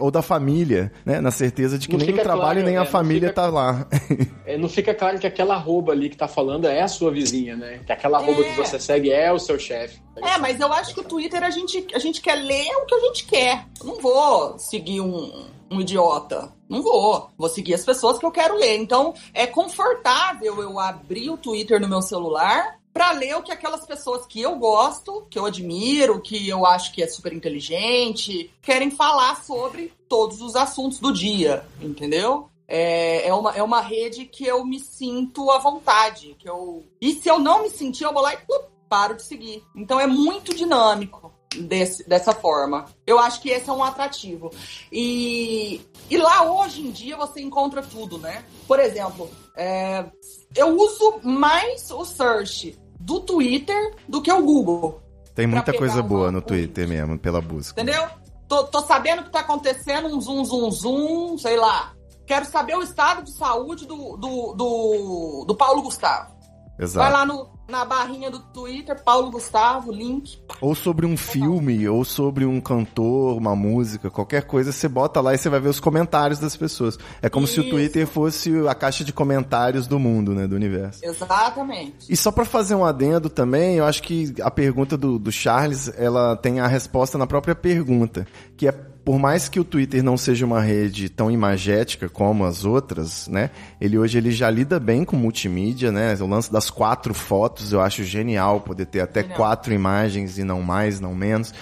ou da família, né? Na certeza de que não nem o trabalho claro, nem a família fica, tá lá. É, não fica claro que aquela arroba ali que tá falando é a sua vizinha, né? Que aquela arroba é. que você segue é o seu chefe. É, mas eu acho que o Twitter a gente, a gente quer ler o que a gente quer. Eu não vou seguir um, um idiota. Não vou. Vou seguir as pessoas que eu quero ler. Então, é confortável eu abrir o Twitter no meu celular para ler o que aquelas pessoas que eu gosto, que eu admiro, que eu acho que é super inteligente, querem falar sobre todos os assuntos do dia, entendeu? É, é, uma, é uma rede que eu me sinto à vontade. Que eu... E se eu não me sentir, eu vou lá e paro de seguir. Então é muito dinâmico desse, dessa forma. Eu acho que esse é um atrativo. E, e lá hoje em dia você encontra tudo, né? Por exemplo, é, eu uso mais o search do Twitter do que o Google. Tem muita coisa boa no Twitter mesmo, pela busca. Entendeu? Tô, tô sabendo o que tá acontecendo, um zoom, zoom, zoom, sei lá. Quero saber o estado de saúde do, do, do, do Paulo Gustavo. Exato. Vai lá no, na barrinha do Twitter, Paulo Gustavo, link. Ou sobre um filme, ou sobre um cantor, uma música, qualquer coisa, você bota lá e você vai ver os comentários das pessoas. É como Isso. se o Twitter fosse a caixa de comentários do mundo, né, do universo. Exatamente. E só para fazer um adendo também, eu acho que a pergunta do, do Charles, ela tem a resposta na própria pergunta, que é por mais que o Twitter não seja uma rede tão imagética como as outras, né? Ele hoje ele já lida bem com multimídia, né? O lance das quatro fotos eu acho genial poder ter até quatro imagens e não mais, não menos.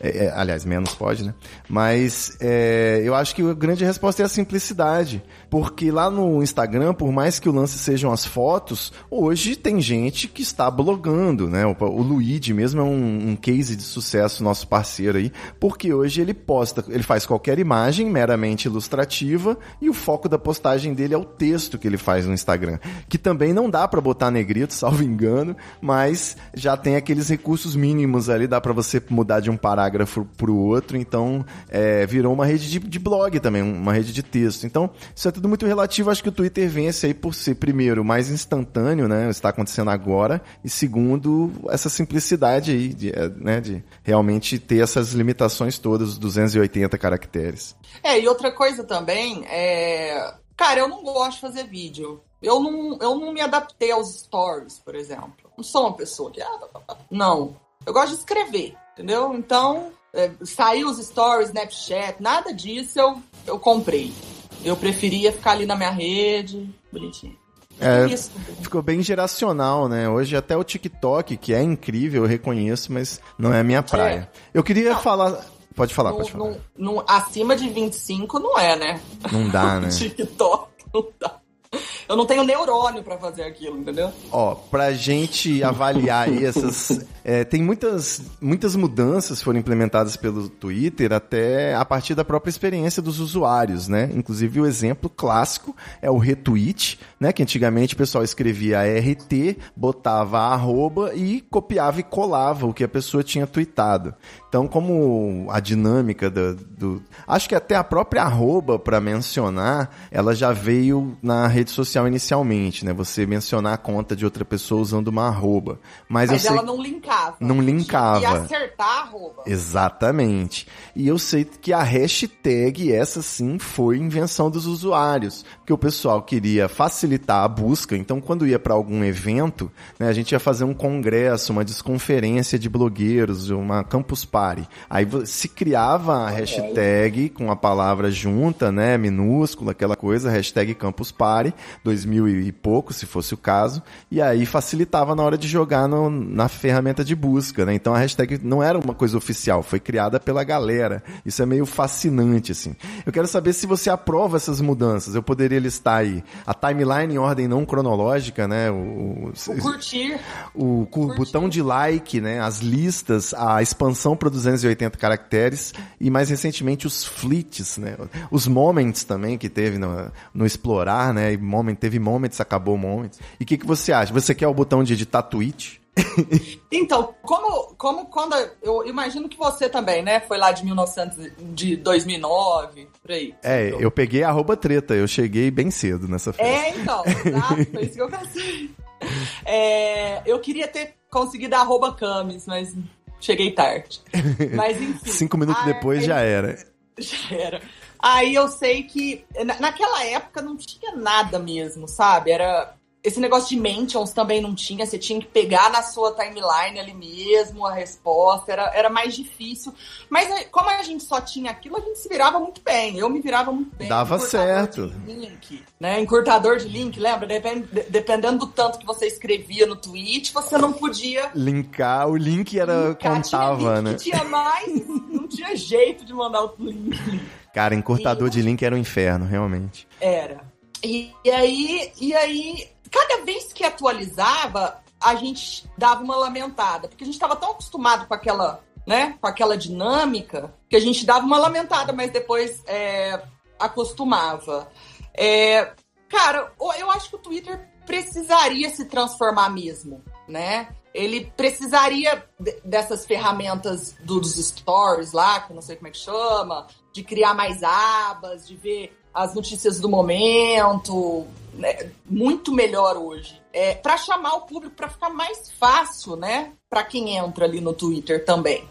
É, é, aliás, menos pode, né? Mas é, eu acho que a grande resposta é a simplicidade. Porque lá no Instagram, por mais que o lance sejam as fotos, hoje tem gente que está blogando, né? O, o Luigi mesmo é um, um case de sucesso, nosso parceiro aí, porque hoje ele posta ele faz qualquer imagem meramente ilustrativa e o foco da postagem dele é o texto que ele faz no Instagram, que também não dá para botar negrito, salvo engano, mas já tem aqueles recursos mínimos ali, dá para você mudar de um parágrafo pro outro, então é, virou uma rede de, de blog também, uma rede de texto. Então, isso é tudo muito relativo, acho que o Twitter vence aí por ser, primeiro, mais instantâneo, né, está acontecendo agora, e segundo, essa simplicidade aí, de, é, né, de realmente ter essas limitações todas, 280 caracteres. É, e outra coisa também, é... Cara, eu não gosto de fazer vídeo. Eu não, eu não me adaptei aos stories, por exemplo. Não sou uma pessoa que. Ah, não. Eu gosto de escrever, entendeu? Então, é, saiu os stories, Snapchat, nada disso eu, eu comprei. Eu preferia ficar ali na minha rede, bonitinho. É, ficou bem geracional, né? Hoje até o TikTok, que é incrível, eu reconheço, mas não é a minha praia. É. Eu queria não. falar. Pode falar, no, pode falar. No, no, acima de 25 não é, né? Não dá, né? TikTok não dá. Eu não tenho neurônio para fazer aquilo, entendeu? Ó, pra gente avaliar aí essas. É, tem muitas, muitas mudanças foram implementadas pelo Twitter até a partir da própria experiência dos usuários, né? Inclusive o exemplo clássico é o retweet, né? Que antigamente o pessoal escrevia RT, botava arroba e copiava e colava o que a pessoa tinha tweetado. Então, como a dinâmica do, do acho que até a própria arroba para mencionar, ela já veio na rede social inicialmente, né? Você mencionar a conta de outra pessoa usando uma arroba. Mas, Mas eu ela sei... não linkava. Não linkava. E acertar a arroba. Exatamente. E eu sei que a hashtag, essa sim, foi invenção dos usuários. Porque o pessoal queria facilitar a busca. Então, quando ia para algum evento, né, a gente ia fazer um congresso, uma desconferência de blogueiros, uma campus party. Aí se criava a hashtag com a palavra junta, né, minúscula, aquela coisa, hashtag campus party, 2000 e pouco, se fosse o caso, e aí facilitava na hora de jogar no, na ferramenta de busca, né? Então a hashtag não era uma coisa oficial, foi criada pela galera. Isso é meio fascinante, assim. Eu quero saber se você aprova essas mudanças. Eu poderia listar aí a timeline em ordem não cronológica, né? O, o, o curtir. O, o curtir. botão de like, né? As listas, a expansão para 280 caracteres e mais recentemente os fleets, né? Os moments também que teve no, no explorar, né? E moment, teve moments, acabou moments. E o que, que você acha? Você quer o botão de editar tweet? então, como, como quando. Eu imagino que você também, né? Foi lá de 1900, de 2009, por aí. É, então. eu peguei arroba treta, eu cheguei bem cedo nessa festa. É, então, tá? Foi isso que eu pensei. É, eu queria ter conseguido arroba camis, mas cheguei tarde. Mas enfim. Cinco minutos depois já era. Já era. Aí eu sei que naquela época não tinha nada mesmo, sabe? Era esse negócio de mentions também não tinha, você tinha que pegar na sua timeline ali mesmo a resposta, era, era mais difícil. Mas como a gente só tinha aquilo, a gente se virava muito bem. Eu me virava muito bem. Dava certo. link, né? Encurtador de link, lembra? Dependendo do tanto que você escrevia no tweet, você não podia. Linkar, o link era. Linkar, contava, link né? Tinha mais, não tinha jeito de mandar o link. Cara, encurtador e... de link era um inferno, realmente. Era. E, e aí, e aí cada vez que atualizava, a gente dava uma lamentada, porque a gente estava tão acostumado com aquela, né, com aquela dinâmica, que a gente dava uma lamentada, mas depois é, acostumava. É, cara, eu acho que o Twitter precisaria se transformar mesmo, né? Ele precisaria dessas ferramentas dos stories lá, que eu não sei como é que chama, de criar mais abas, de ver as notícias do momento, né, muito melhor hoje. É, para chamar o público, para ficar mais fácil, né? Para quem entra ali no Twitter também.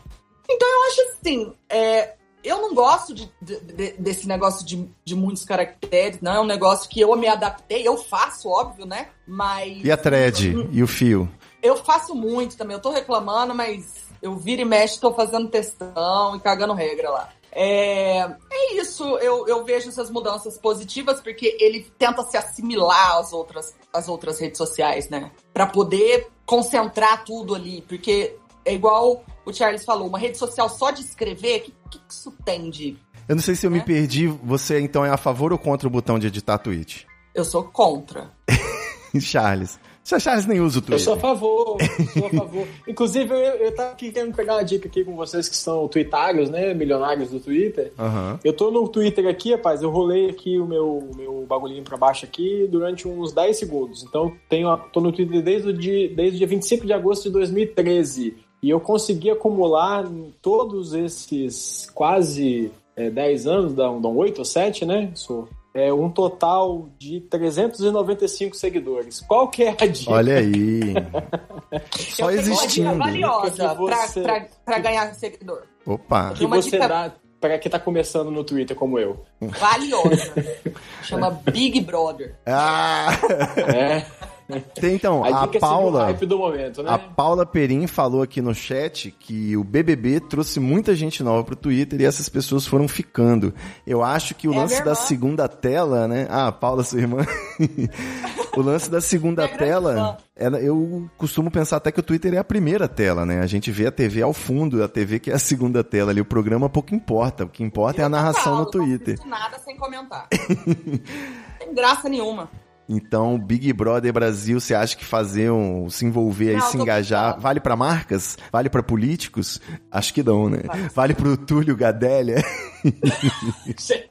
Então eu acho assim, é, eu não gosto de, de, desse negócio de, de muitos caracteres, não é um negócio que eu me adaptei, eu faço, óbvio, né? Mas. E a thread? Hum, e o fio? Eu faço muito também, eu tô reclamando, mas eu viro e mexo, tô fazendo testão e cagando regra lá. É, é isso, eu, eu vejo essas mudanças positivas porque ele tenta se assimilar às outras, às outras redes sociais, né? Para poder concentrar tudo ali, porque é igual o Charles falou, uma rede social só de escrever, o que, que, isso tem de. Eu não sei se eu né? me perdi, você então é a favor ou contra o botão de editar tweet? Eu sou contra. Charles, Tia Charles nem usa o Eu Twitter. sou a favor, sou a favor. Inclusive, eu, eu tava aqui querendo pegar uma dica aqui com vocês que são twittários, né? Milionários do Twitter. Aham. Eu tô no Twitter aqui, rapaz, eu rolei aqui o meu, meu bagulhinho pra baixo aqui durante uns 10 segundos. Então, tenho, tô no Twitter desde o, dia, desde o dia 25 de agosto de 2013. E eu consegui acumular todos esses quase é, 10 anos, dão, dão 8 ou 7, né? Sou, é, um total de 395 seguidores. Qual que é a dica? Olha aí. Só eu tenho uma dica existindo. valiosa você- pra, pra, pra ganhar seguidor. Opa. que uma você dica- dá pra quem tá começando no Twitter como eu? Valiosa. Chama Big Brother. Ah! É, Tem, então, a a é Paula. hype do momento, né? A Paula Perim falou aqui no chat que o BBB trouxe muita gente nova pro Twitter e essas pessoas foram ficando. Eu acho que o É a lance da segunda tela, né? Ah, Paula, sua irmã. o lance da segunda grande tela, ela- eu costumo pensar até que o Twitter é a primeira tela, né? A gente vê a TV ao fundo, a TV que é a segunda tela ali. O programa pouco importa. O que importa é a Eu narração falo, no Twitter. Não nada sem comentar. Tem graça nenhuma. Então, Big Brother Brasil, você acha que fazer um, se envolver aí, se engajar, brincando. vale pra marcas? Vale pra políticos? Acho que não, né? Vale pro Túlio Gadelha? Gente,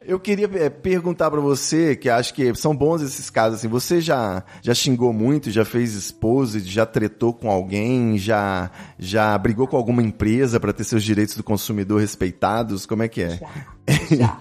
Eu queria é, perguntar pra você, que acho que são bons esses casos assim. Você já já xingou muito, já fez esposa, já tretou com alguém, já já brigou com alguma empresa pra ter seus direitos do consumidor respeitados? Como é que é? já.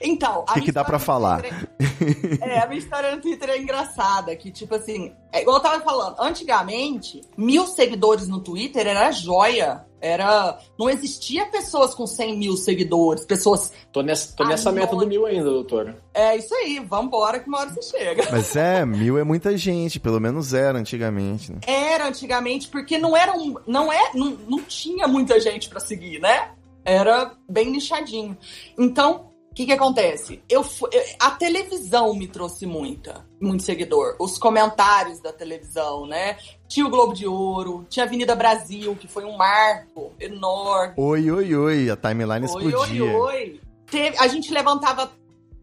Então, a Que que dá no falar? Twitter É, é, a minha história no Twitter é engraçada, que tipo assim, é igual eu tava falando, antigamente, mil seguidores no Twitter era joia. Era. Não existia pessoas com 100 mil seguidores, pessoas. Tô nessa, tô nessa meta do mil ainda, doutora. É isso aí, vambora que uma hora você chega. Mas é, mil é muita gente, pelo menos era antigamente, né? Era antigamente, porque não era um. Não, é, não, não tinha muita gente pra seguir, né? Era bem nichadinho. Então, o que, que acontece? Eu, eu- a televisão me trouxe muita, muito seguidor. Os comentários da televisão, né? Tinha o Globo de Ouro, tinha a Avenida Brasil, que foi um marco enorme. Oi, oi, oi, a timeline Oi, explodia. oi, oi. Teve- a gente levantava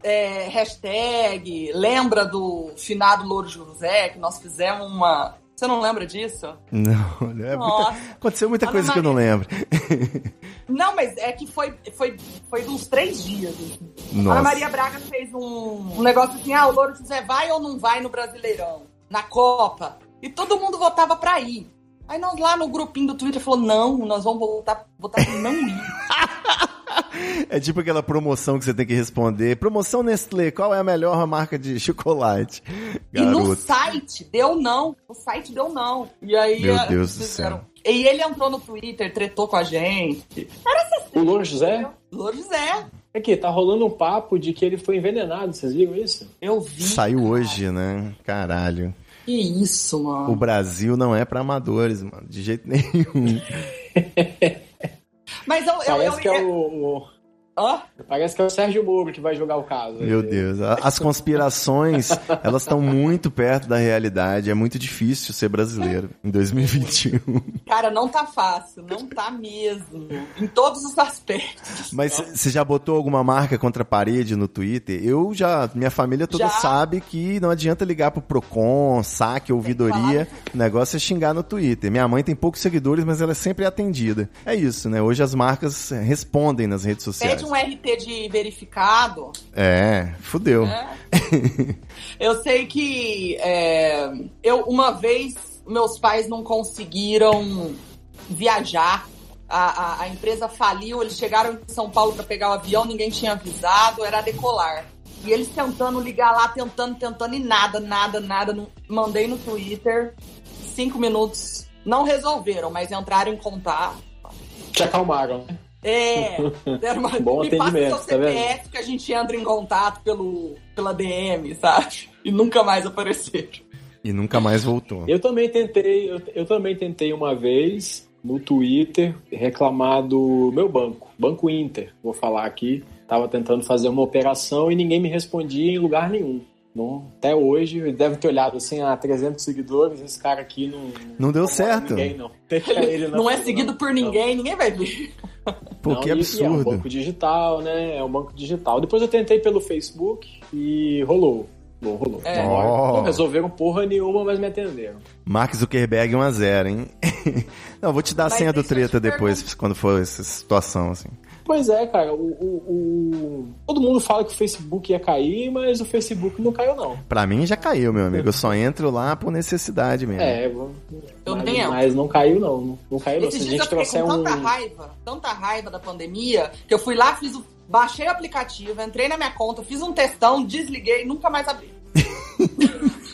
é, hashtag, lembra do finado Louro José, que nós fizemos uma. Você não lembra disso? Não, é muita- aconteceu muita Ana coisa que eu não lembro. Não, mas é que foi, foi, foi uns três dias. assim. Nossa. Ana Maria Braga fez um, um negócio assim: ah, o Louro José vai ou não vai no Brasileirão? Na Copa? E todo mundo votava pra ir. Aí nós lá no grupinho do Twitter falou: não, nós vamos votar, votar pra não ir. É tipo aquela promoção que você tem que responder. Promoção Nestlé, qual é a melhor marca de chocolate? E no Garoto. site deu não. O site deu não. E aí. Meu eh, Deus do fizeram- céu. E ele entrou no Twitter, tretou com a gente. O Louro José? Louro José, Aqui, tá rolando um papo de que ele foi envenenado, vocês viram isso? eu vi. Saiu cara. hoje, né? Caralho. Que isso, mano. O Brasil não é pra amadores, mano. De jeito nenhum. Mas eu. eu, Parece eu, que é o, o- Parece que é o Sérgio Moro que vai jogar o caso. Meu Deus. A- As conspirações, elas estão muito perto da realidade. É muito difícil ser brasileiro em 2021. Cara, não tá fácil, não tá mesmo. Em todos os aspectos. Mas você já botou alguma marca contra a parede no Twitter? Eu já, minha família toda Já. sabe que não adianta ligar pro Procon, saque, ouvidoria. O negócio é xingar no Twitter. Minha mãe tem poucos seguidores, mas ela é sempre atendida. É isso, né? Hoje as marcas respondem nas redes sociais. Um RT de verificado. É, fudeu. né? Eu sei que é, eu uma vez meus pais não conseguiram viajar. A, a, a empresa faliu, eles chegaram em São Paulo para pegar o avião, ninguém tinha avisado, era decolar. E eles tentando ligar lá, tentando, tentando, e nada, nada, nada. Não- Mandei no Twitter, cinco minutos. Não resolveram, mas entraram em contato. Te acalmaram. né? É, deram uma, Bom me passa seu tá? CPF que a gente entra em contato pelo, pela DM, sabe? E nunca mais apareceram. E nunca mais voltou. Eu também tentei, eu, eu também tentei uma vez no Twitter reclamar do meu banco, Banco Inter, vou falar aqui. Tava tentando fazer uma operação e ninguém me respondia em lugar nenhum. Não, até hoje, deve ter olhado assim, ah, 300 seguidores, esse cara aqui não... Não deu incomoda certo. Ninguém, não. Ele Não, é não. seguido por Não. ninguém, ninguém vai ver. Pô, Não, que e É um absurdo. banco digital, né? É um banco digital. Depois eu tentei pelo Facebook e rolou. Não rolou. É. Ó. Não resolveram porra nenhuma, mas me atenderam. Mark Zuckerberg 1x0, hein? Não, vou te dar a Mas senha do treta depois, quando for essa situação, assim. Pois é, cara, o, o- o- todo mundo fala que o Facebook ia cair, mas o Facebook não caiu, não. Pra mim já caiu, meu amigo. Eu só entro lá por necessidade mesmo. É, eu- Eu mas, nem entro. mas não caiu, não. Não, caiu, não. Se a gente trouxer com um. tanta raiva, tanta raiva da pandemia, que eu fui lá, fiz o, baixei o aplicativo, entrei na minha conta, fiz um testão, desliguei e nunca mais abri.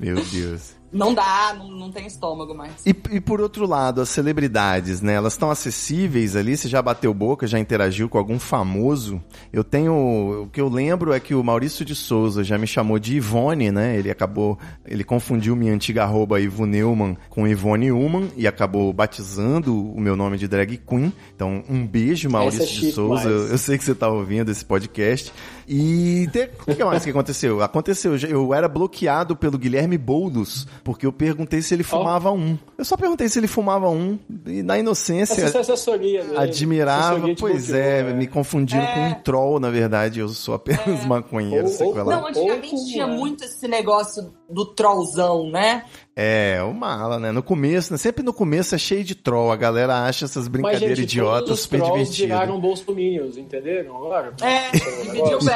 Meu Deus. Não dá, não, não tem estômago mais. E, e por outro lado, as celebridades, né? Elas estão acessíveis ali? Você já bateu boca, já interagiu com algum famoso? Eu tenho. O que eu lembro é que o Maurício de Souza já me chamou de Ivone, né? Ele acabou. Ele confundiu minha antiga arroba Ivo Neumann com Ivone Uman e acabou batizando o meu nome de drag queen. Então, um beijo, Maurício Essa é de Souza. Eu, eu sei que você tá ouvindo esse podcast. E te- o que mais que aconteceu? Aconteceu, eu era bloqueado pelo Guilherme Boulos, porque eu perguntei se ele fumava um. Eu só perguntei se ele fumava um, e na inocência Essa é assessoria dele. admirava, Assessoria pois é, né? me confundiram com um troll, na verdade, eu sou apenas maconheiro, Ou- ou- lá. Não, antigamente Outro, tinha né? muito esse negócio do trollzão, né? É, o mala, né? No começo, né? sempre no começo é cheio de troll, a galera acha essas Mas, brincadeiras gente, idiotas todos os super trolls divertidas. viraram bolsominions, entenderam agora? É, dividiu bem.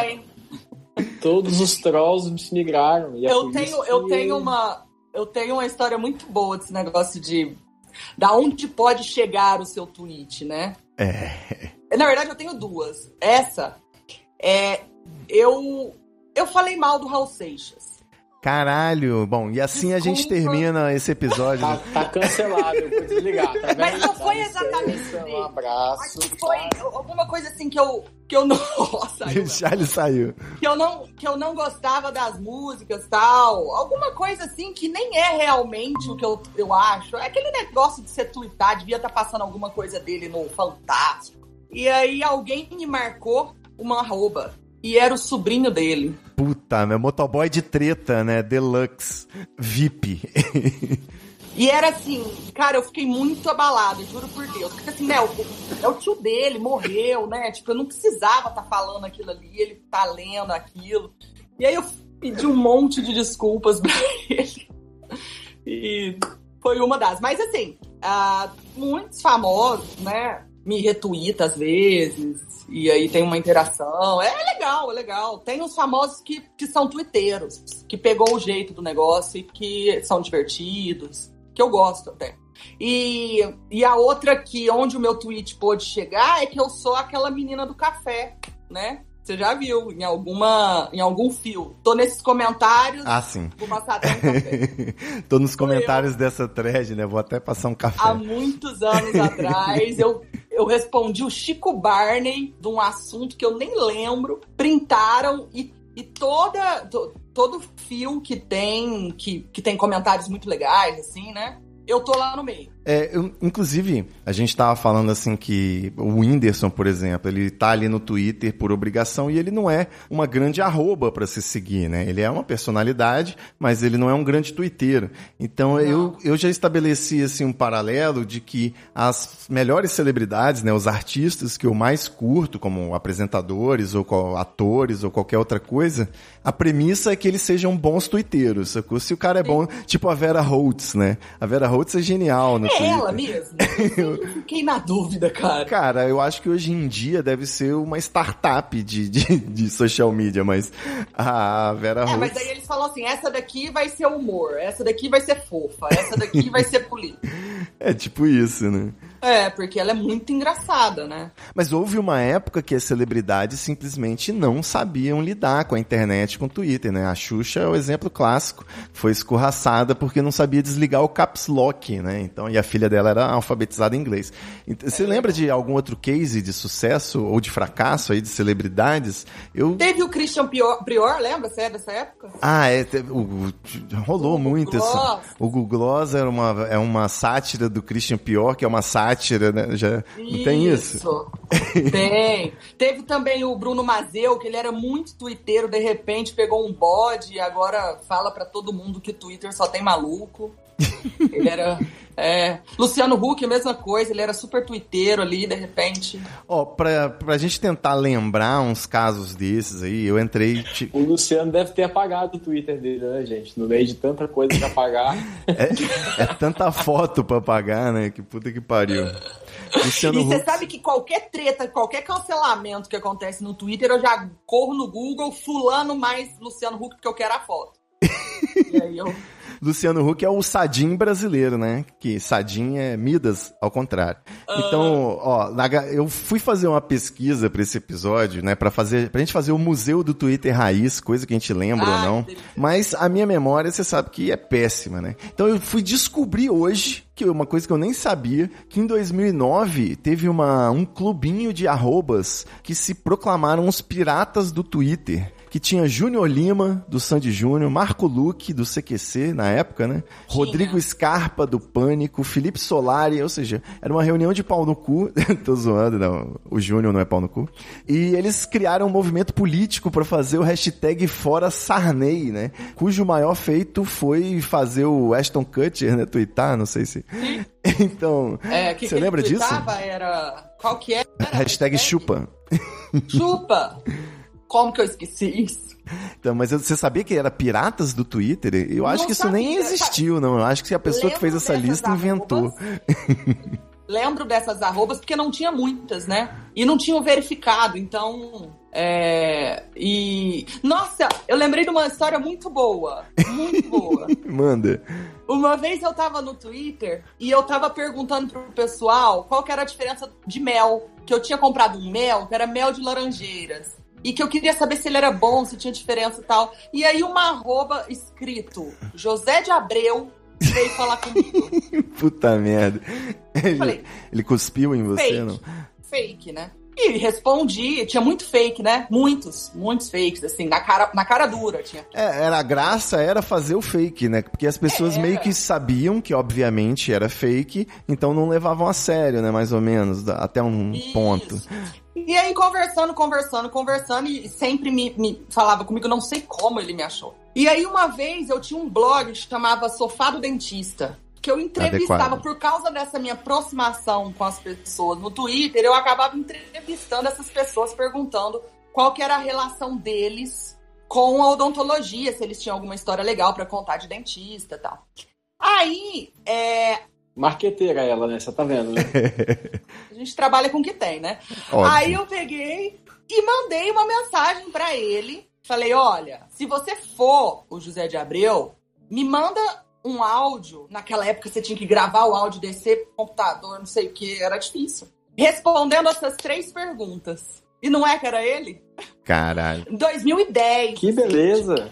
Todos os trolls se migraram. E é Eu tenho, eu que- tenho uma. Eu tenho uma história muito boa desse negócio de. Da onde pode chegar o seu tweet, né? É. Na verdade, eu tenho duas. Essa é. Eu. Eu falei mal do Raul Seixas. Caralho, bom, e assim a gente Desculpa. termina esse episódio. Tá, tá cancelado, eu vou desligar, tá? Mas não foi exatamente isso. Um abraço. Acho que foi alguma coisa assim que eu. Que eu não. Charles saiu. que eu não que eu não gostava das músicas tal alguma coisa assim que nem é realmente o que eu, eu acho é aquele negócio de você twittar devia estar passando alguma coisa dele no Fantástico e aí alguém me marcou uma arroba e era o sobrinho dele Puta, meu motoboy de treta, né? Deluxe. VIP. e era assim cara eu fiquei muito abalada juro por Deus porque assim né o, é o tio dele morreu né tipo eu não precisava estar falando aquilo ali ele tá lendo aquilo e aí eu pedi um monte de desculpas pra ele E foi uma das. Mas assim, ah, muitos famosos, né? Me retweetam às vezes. E aí tem uma interação. É legal, é legal. Tem os famosos que, que são twitteiros, que pegou o jeito do negócio e que são divertidos. Que eu gosto até. E, e a outra que onde o meu tweet pôde chegar é que eu sou aquela menina do café, né? Você já viu em alguma em algum fio. Tô nesses comentários Ah, sim. do Passadão Café. Tô nos comentários dessa thread, né? Vou até passar um café. Há muitos anos atrás, eu, eu respondi o Chico Barney de um assunto que eu nem lembro. Printaram e, e toda, to- todo fio que tem, que, que tem comentários muito legais, assim, né? Eu tô lá no meio. É, eu- inclusive, a gente tava falando assim que o Whindersson, por exemplo, ele tá ali no Twitter por obrigação e ele não é uma grande arroba pra se seguir, né? Ele é uma personalidade, mas ele não é um grande twitteiro. Então eu, eu já estabeleci assim um paralelo de que as melhores celebridades, né, os artistas que eu mais curto, como apresentadores ou atores ou qualquer outra coisa, a premissa é que eles sejam bons twitteiros, sacou? Se o cara é bom, tipo a Vera Holtz, né? A Vera Holtz é genial no É Twitter. ela mesmo? Eu fiquei na dúvida, cara. Cara, eu acho que hoje em dia deve ser uma startup de, de, de social media, mas a Vera É, mas aí eles falam assim: essa daqui vai ser humor, essa daqui vai ser fofa, essa daqui vai ser política. É tipo isso, né? É, porque ela é muito engraçada, né? Mas houve uma época que as celebridades simplesmente não sabiam lidar com a internet, com o Twitter, né? A Xuxa é o exemplo clássico. Foi escorraçada porque não sabia desligar o caps lock, né? Então, e a filha dela era alfabetizada em inglês. Você lembra de algum outro case de sucesso ou de fracasso aí de celebridades? Eu Teve o Christian Prior, Prior lembra? Você é dessa época? Ah, é, o- rolou O muito isso. O Google Gloss é uma, é uma sátira do Christian Pior, que é uma sátira, né? Já, não tem isso? Tem. Teve também o Bruno Mazeu, que ele era muito twitteiro, de repente pegou um bode e agora fala pra todo mundo que Twitter só tem maluco. ele era. É, Luciano Huck, a mesma coisa, ele era super twitteiro ali, de repente. Ó, pra, pra gente tentar lembrar uns casos desses aí, eu entrei. ti- O Luciano deve ter apagado o Twitter dele, né, gente? No meio de tanta coisa pra apagar. É, é tanta foto pra pagar, né? Que puta que pariu. Luciano E você Huck. sabe que qualquer treta, qualquer cancelamento que acontece no Twitter, eu já corro no Google, fulano mais Luciano Huck, porque eu quero a foto. e aí eu. Luciano Huck é o Sadim brasileiro, né? Que Sadim é Midas, ao contrário. Então, ó, eu fui fazer uma pesquisa pra esse episódio, né? Pra, fazer, pra gente fazer o Museu do Twitter Raiz, coisa que a gente lembra ou Ai, não. Mas a minha memória, você sabe que é péssima, né? Então eu fui descobrir hoje, que uma coisa que eu nem sabia, que em 2009 teve uma, um clubinho de arrobas que se proclamaram os piratas do Twitter. Que tinha Júnior Lima, do Sandy Júnior, Marco Luque, do CQC, na época, né? Rodrigo Scarpa, do Pânico, Felipe Solari, ou seja, era uma reunião de pau no cu. Tô zoando, não. O Júnior não é pau no cu. E eles criaram um movimento político para fazer o hashtag Fora Sarney, né? Cujo maior feito foi fazer o Ashton Kutcher, né? Twittar, não sei se. Então, É, que você que lembra disso? Era. Qual que era? Hashtag chupa. Chupa! Como que eu esqueci isso? Então, mas você sabia que era piratas do Twitter? Eu acho Não que isso nem sabia, existiu, não. Eu acho que a pessoa que fez Lembro essa lista inventou. arrobas. Lembro dessas arrobas porque não tinha muitas, né? E não tinham verificado, então. É. E. Nossa, eu lembrei de uma história muito boa. Muito boa. Manda. Uma vez eu tava no Twitter e eu tava perguntando pro pessoal qual que era a diferença de mel. Que eu tinha comprado um mel, que era mel de laranjeiras. E que eu queria saber se ele era bom, se tinha diferença e tal. E aí uma arroba escrito José de Abreu veio falar comigo. Puta merda. Ele, Falei, ele cuspiu em você, fake. não? Fake, né? E respondi, tinha muito fake, né? Muitos, muitos fakes, assim, na cara, na cara dura tinha. É, era a graça era fazer o fake, né? Porque as pessoas É. meio que sabiam que obviamente era fake, então não levavam a sério, né? Mais ou menos, até um Isso. ponto. E aí, conversando, conversando, conversando, e sempre me, me falava comigo, não sei como ele me achou. E aí, uma vez, eu tinha um blog que chamava Sofá do Dentista. Que eu entrevistava, Adequado. por causa dessa minha aproximação com as pessoas no Twitter, eu acabava entrevistando essas pessoas, perguntando qual que era a relação deles com a odontologia, se eles tinham alguma história legal pra contar de dentista e tal. Aí, é, Marqueteira ela, né? Você tá vendo, né? a gente trabalha com o que tem, né? Óbvio. Aí eu peguei e mandei uma mensagem pra ele. Falei: olha, se você for o José de Abreu, me manda um áudio. Naquela época você tinha que gravar o áudio, descer pro computador, não sei o que, era difícil. Respondendo essas três perguntas. E não é que era ele? Caralho. Em 2010. Que beleza!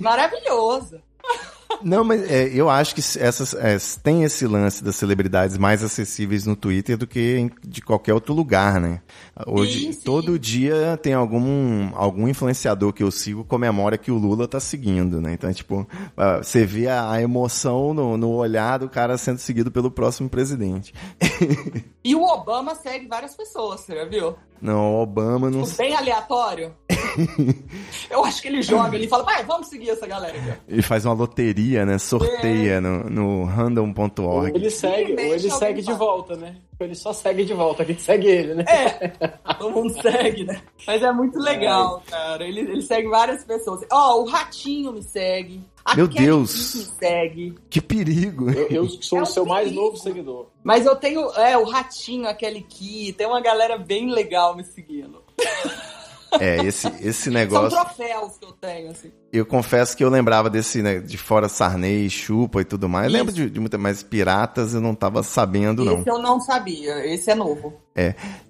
Maravilhoso. Não, mas é, eu acho que essas é, tem esse lance das celebridades mais acessíveis no Twitter do que em, de qualquer outro lugar, né? Hoje, Sim, sim. todo dia tem algum, algum influenciador que eu sigo comemora que o Lula tá seguindo, né? Então, tipo, ah, você vê a, emoção no, no olhar do cara sendo seguido pelo próximo presidente. E o Obama segue várias pessoas, você já viu? Não, o Obama não. Tipo, Bem aleatório. Eu acho que ele joga, ele fala, vai, vamos seguir essa galera aqui. ó." Ele faz uma loteria, né? Sorteia É. no, no random.org. ele segue, ou ele segue de volta, né? Ele só segue de volta, quem segue ele, né? É, todo mundo segue, né? Mas é muito legal, cara. Ele, ele segue várias pessoas. Ó, o Ratinho me segue. A Meu Kelly Deus. me segue. Que perigo! Eu, eu sou É o seu mais perigo. novo seguidor. Mas eu tenho, é, o Ratinho, aquele que tem uma galera bem legal me seguindo. É, esse, esse São negócio. troféus que eu tenho, assim. Eu confesso que eu lembrava desse, né, de fora Sarney, Chupa e tudo mais. Isso. lembro de, de muita mais piratas, eu não tava sabendo, não. Esse eu não sabia, esse é novo.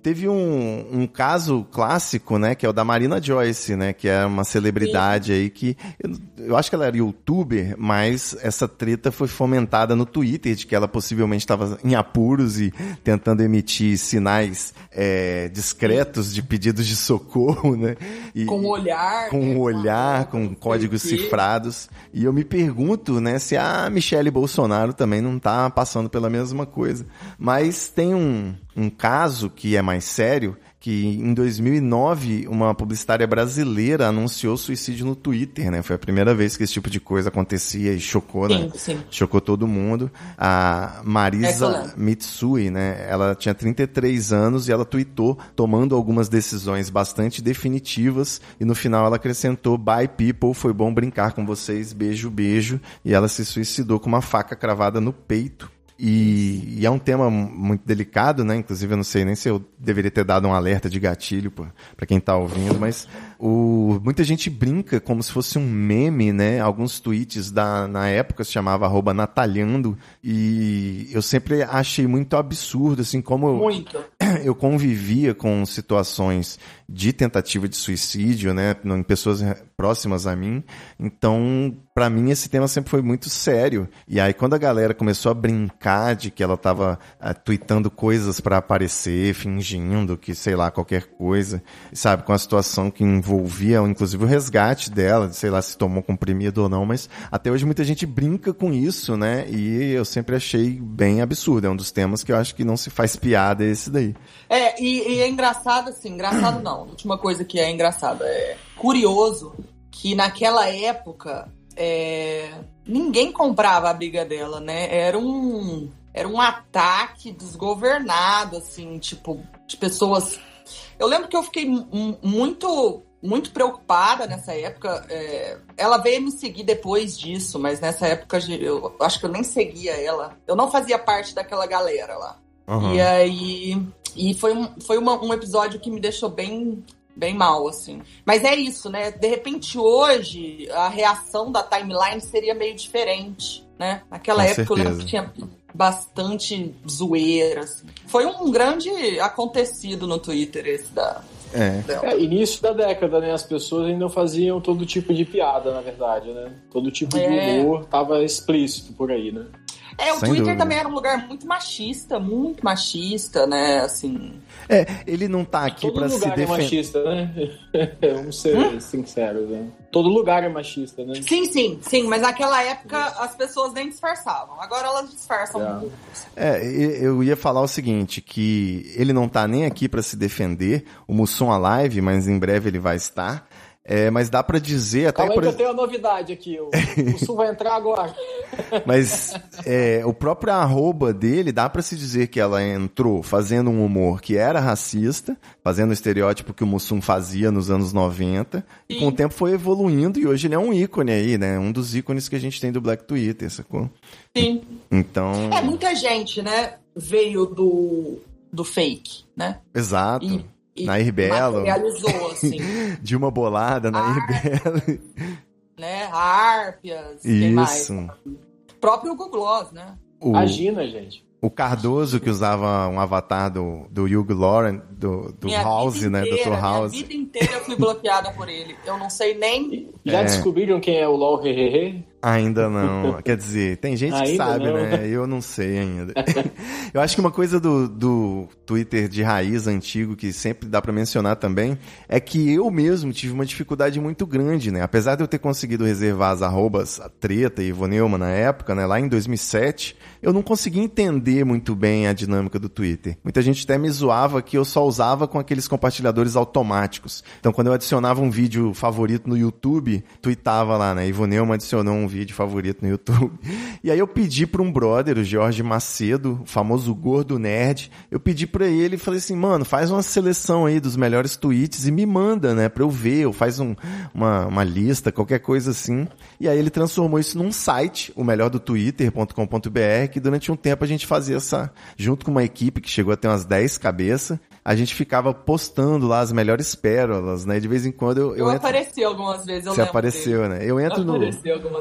Teve um, um caso clássico, né, que é o da Marina Joyce, né, que é uma celebridade aí que, eu, eu acho que ela era youtuber, mas essa treta foi fomentada no Twitter, de que ela possivelmente estava em apuros e tentando emitir sinais é, discretos de pedidos de socorro, né. E- Com o olhar. com né, um olhar, com códigos cifrados. E eu me pergunto, né, se a Michelle Bolsonaro também não tá passando pela mesma coisa. Mas tem um, um caso que é mais sério, que em 2009 uma publicitária brasileira anunciou suicídio no Twitter, né? Foi a primeira vez que esse tipo de coisa acontecia e chocou, Sim, né? sim. Chocou todo mundo. A É, Marisa falando. Mitsui, né? Ela tinha 33 anos e ela tweetou tomando algumas decisões bastante definitivas e no final ela acrescentou Bye people, foi bom brincar com vocês, beijo, beijo. E ela se suicidou com uma faca cravada no peito. E, e é um tema muito delicado, né? Inclusive, eu não sei nem se eu deveria ter dado um alerta de gatilho para quem tá ouvindo, mas o, muita gente brinca como se fosse um meme, né? Alguns tweets da, na época se chamava arroba natalhando, e eu sempre achei muito absurdo, assim, como eu, Muito. eu convivia com situações de tentativa de suicídio, né, em pessoas próximas a mim. Então, para mim esse tema sempre foi muito sério. E aí quando a galera começou a brincar de que ela tava uh, tweetando coisas para aparecer, fingindo que sei lá qualquer coisa, sabe, com a situação que envolvia inclusive o resgate dela, sei lá se tomou comprimido ou não, mas até hoje muita gente brinca com isso, né? E eu sempre achei bem absurdo. É um dos temas que eu acho que não se faz piada esse daí. É, e, e é engraçado, assim, engraçado não. A última coisa que é engraçada é curioso que naquela época é, ninguém comprava a briga dela, né? Era um era um ataque desgovernado, assim, tipo, de pessoas. Eu lembro que eu fiquei mu- muito muito preocupada nessa época. é, ela veio me seguir depois disso, mas nessa época eu acho que eu nem seguia ela. Eu não fazia parte daquela galera lá. Uhum. E aí. E foi, um, foi uma- um episódio que me deixou bem, bem mal, assim. Mas é isso, né? De repente, hoje, a reação da timeline seria meio diferente, né? Naquela Com época eu lembro que certeza. tinha bastante zoeira, assim. Foi um grande acontecido no Twitter esse da. É. É, início da década, né? As pessoas ainda faziam todo tipo de piada, na verdade, né? Todo tipo de É. humor tava explícito por aí, né? É, o Sem Twitter dúvida. também era um lugar muito machista, muito machista, né? Assim. É, ele não tá aqui Todo pra se lugar é defender. machista, né? Vamos ser sinceros, né? Todo lugar é machista, né? Sim, sim, sim, mas naquela época as pessoas nem disfarçavam. Agora elas disfarçam É. É, eu ia falar o seguinte, que ele não tá nem aqui pra se defender, o Mussum Alive, mas em breve ele vai estar. É, mas dá pra dizer até Calma aí por que eu tenho uma novidade aqui. O, o Sul vai entrar agora. Mas é, o próprio arroba dele dá pra se dizer que ela entrou fazendo um humor que era racista, fazendo o estereótipo que o Mussum fazia nos anos 90, e com o Sim. tempo foi evoluindo e hoje ele é um ícone aí, né? Um dos ícones que a gente tem do Black Twitter, sacou? Sim. Então, É, muita gente, né, veio do, do fake, né? exato. E, e Nair Belo. materializou, assim, De uma bolada na Ah, Belo. né? Harpias, mais? Isso. O próprio Google Gloss, né? O, Imagina, gente. o Cardoso que usava um avatar do, do Hugh Lauren, do, do House, né? inteira, Dr. House. Minha vida inteira eu fui bloqueada por ele. Eu não sei nem... Já É. descobriram quem é o LOL Hehehe? Ainda não. Quer dizer, tem gente que sabe, não. né? Eu não sei ainda. Eu acho que uma coisa do, do Twitter de raiz antigo que sempre dá pra mencionar também é que eu mesmo tive uma dificuldade muito grande, né? Apesar de eu ter conseguido reservar as arrobas a Treta e Ivoneuma na época, né? Lá em 2007, eu não consegui entender muito bem a dinâmica do Twitter. Muita gente até me zoava que eu só usava com aqueles compartilhadores automáticos. Então, quando eu adicionava um vídeo favorito no YouTube, tweetava lá, né? Ivoneuma adicionou um vídeo favorito no YouTube. E aí eu pedi para um brother, o Jorge Macedo, o famoso gordo nerd, eu pedi para ele falei assim, mano, faz uma seleção aí dos melhores tweets e me manda, né, para eu ver, ou faz um, uma, uma lista, qualquer coisa assim. E aí ele transformou isso num site, o melhor do twitter.com.br, que durante um tempo a gente fazia essa, junto com uma equipe que chegou a ter umas 10 cabeças, a gente ficava postando lá as melhores pérolas, né? De vez em quando eu, Eu, eu entro... apareci algumas vezes, eu Você apareceu, dele. né? Eu entro no,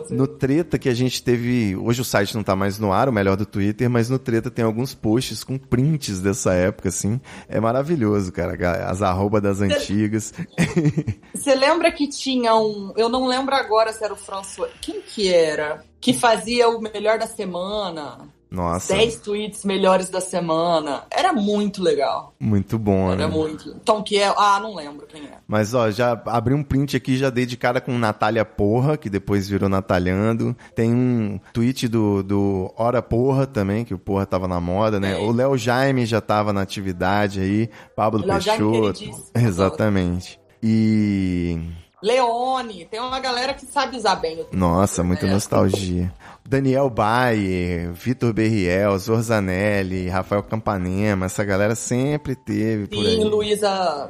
no treta que a gente teve. Hoje o site não tá mais no ar, o melhor do Twitter, mas no treta tem alguns posts com prints dessa época, assim. É maravilhoso, cara. As arrobas das antigas. Você lembra que tinha um. Eu não lembro agora se era o François. Quem que era? Que fazia o melhor da semana. Nossa. 10 tweets melhores da semana. Era muito legal. Muito bom, Era né? muito. Tom que é. Ah, não lembro quem é. Mas ó, já abri um print aqui, já dei de cara com Natália Porra, que depois virou Natalhando. Tem um tweet do, do Hora Porra também, que o Porra tava na moda, né? É. O Léo Jaime já tava na atividade aí, Pablo Jaime Peixoto. queridíssimo, Exatamente. E. Leone. Tem uma galera que sabe usar bem o Nossa, muita É. nostalgia. Daniel Bayer, Vitor Berriel, Zorzanelli, Rafael Campanema, essa galera sempre teve por aí. Sim, Luísa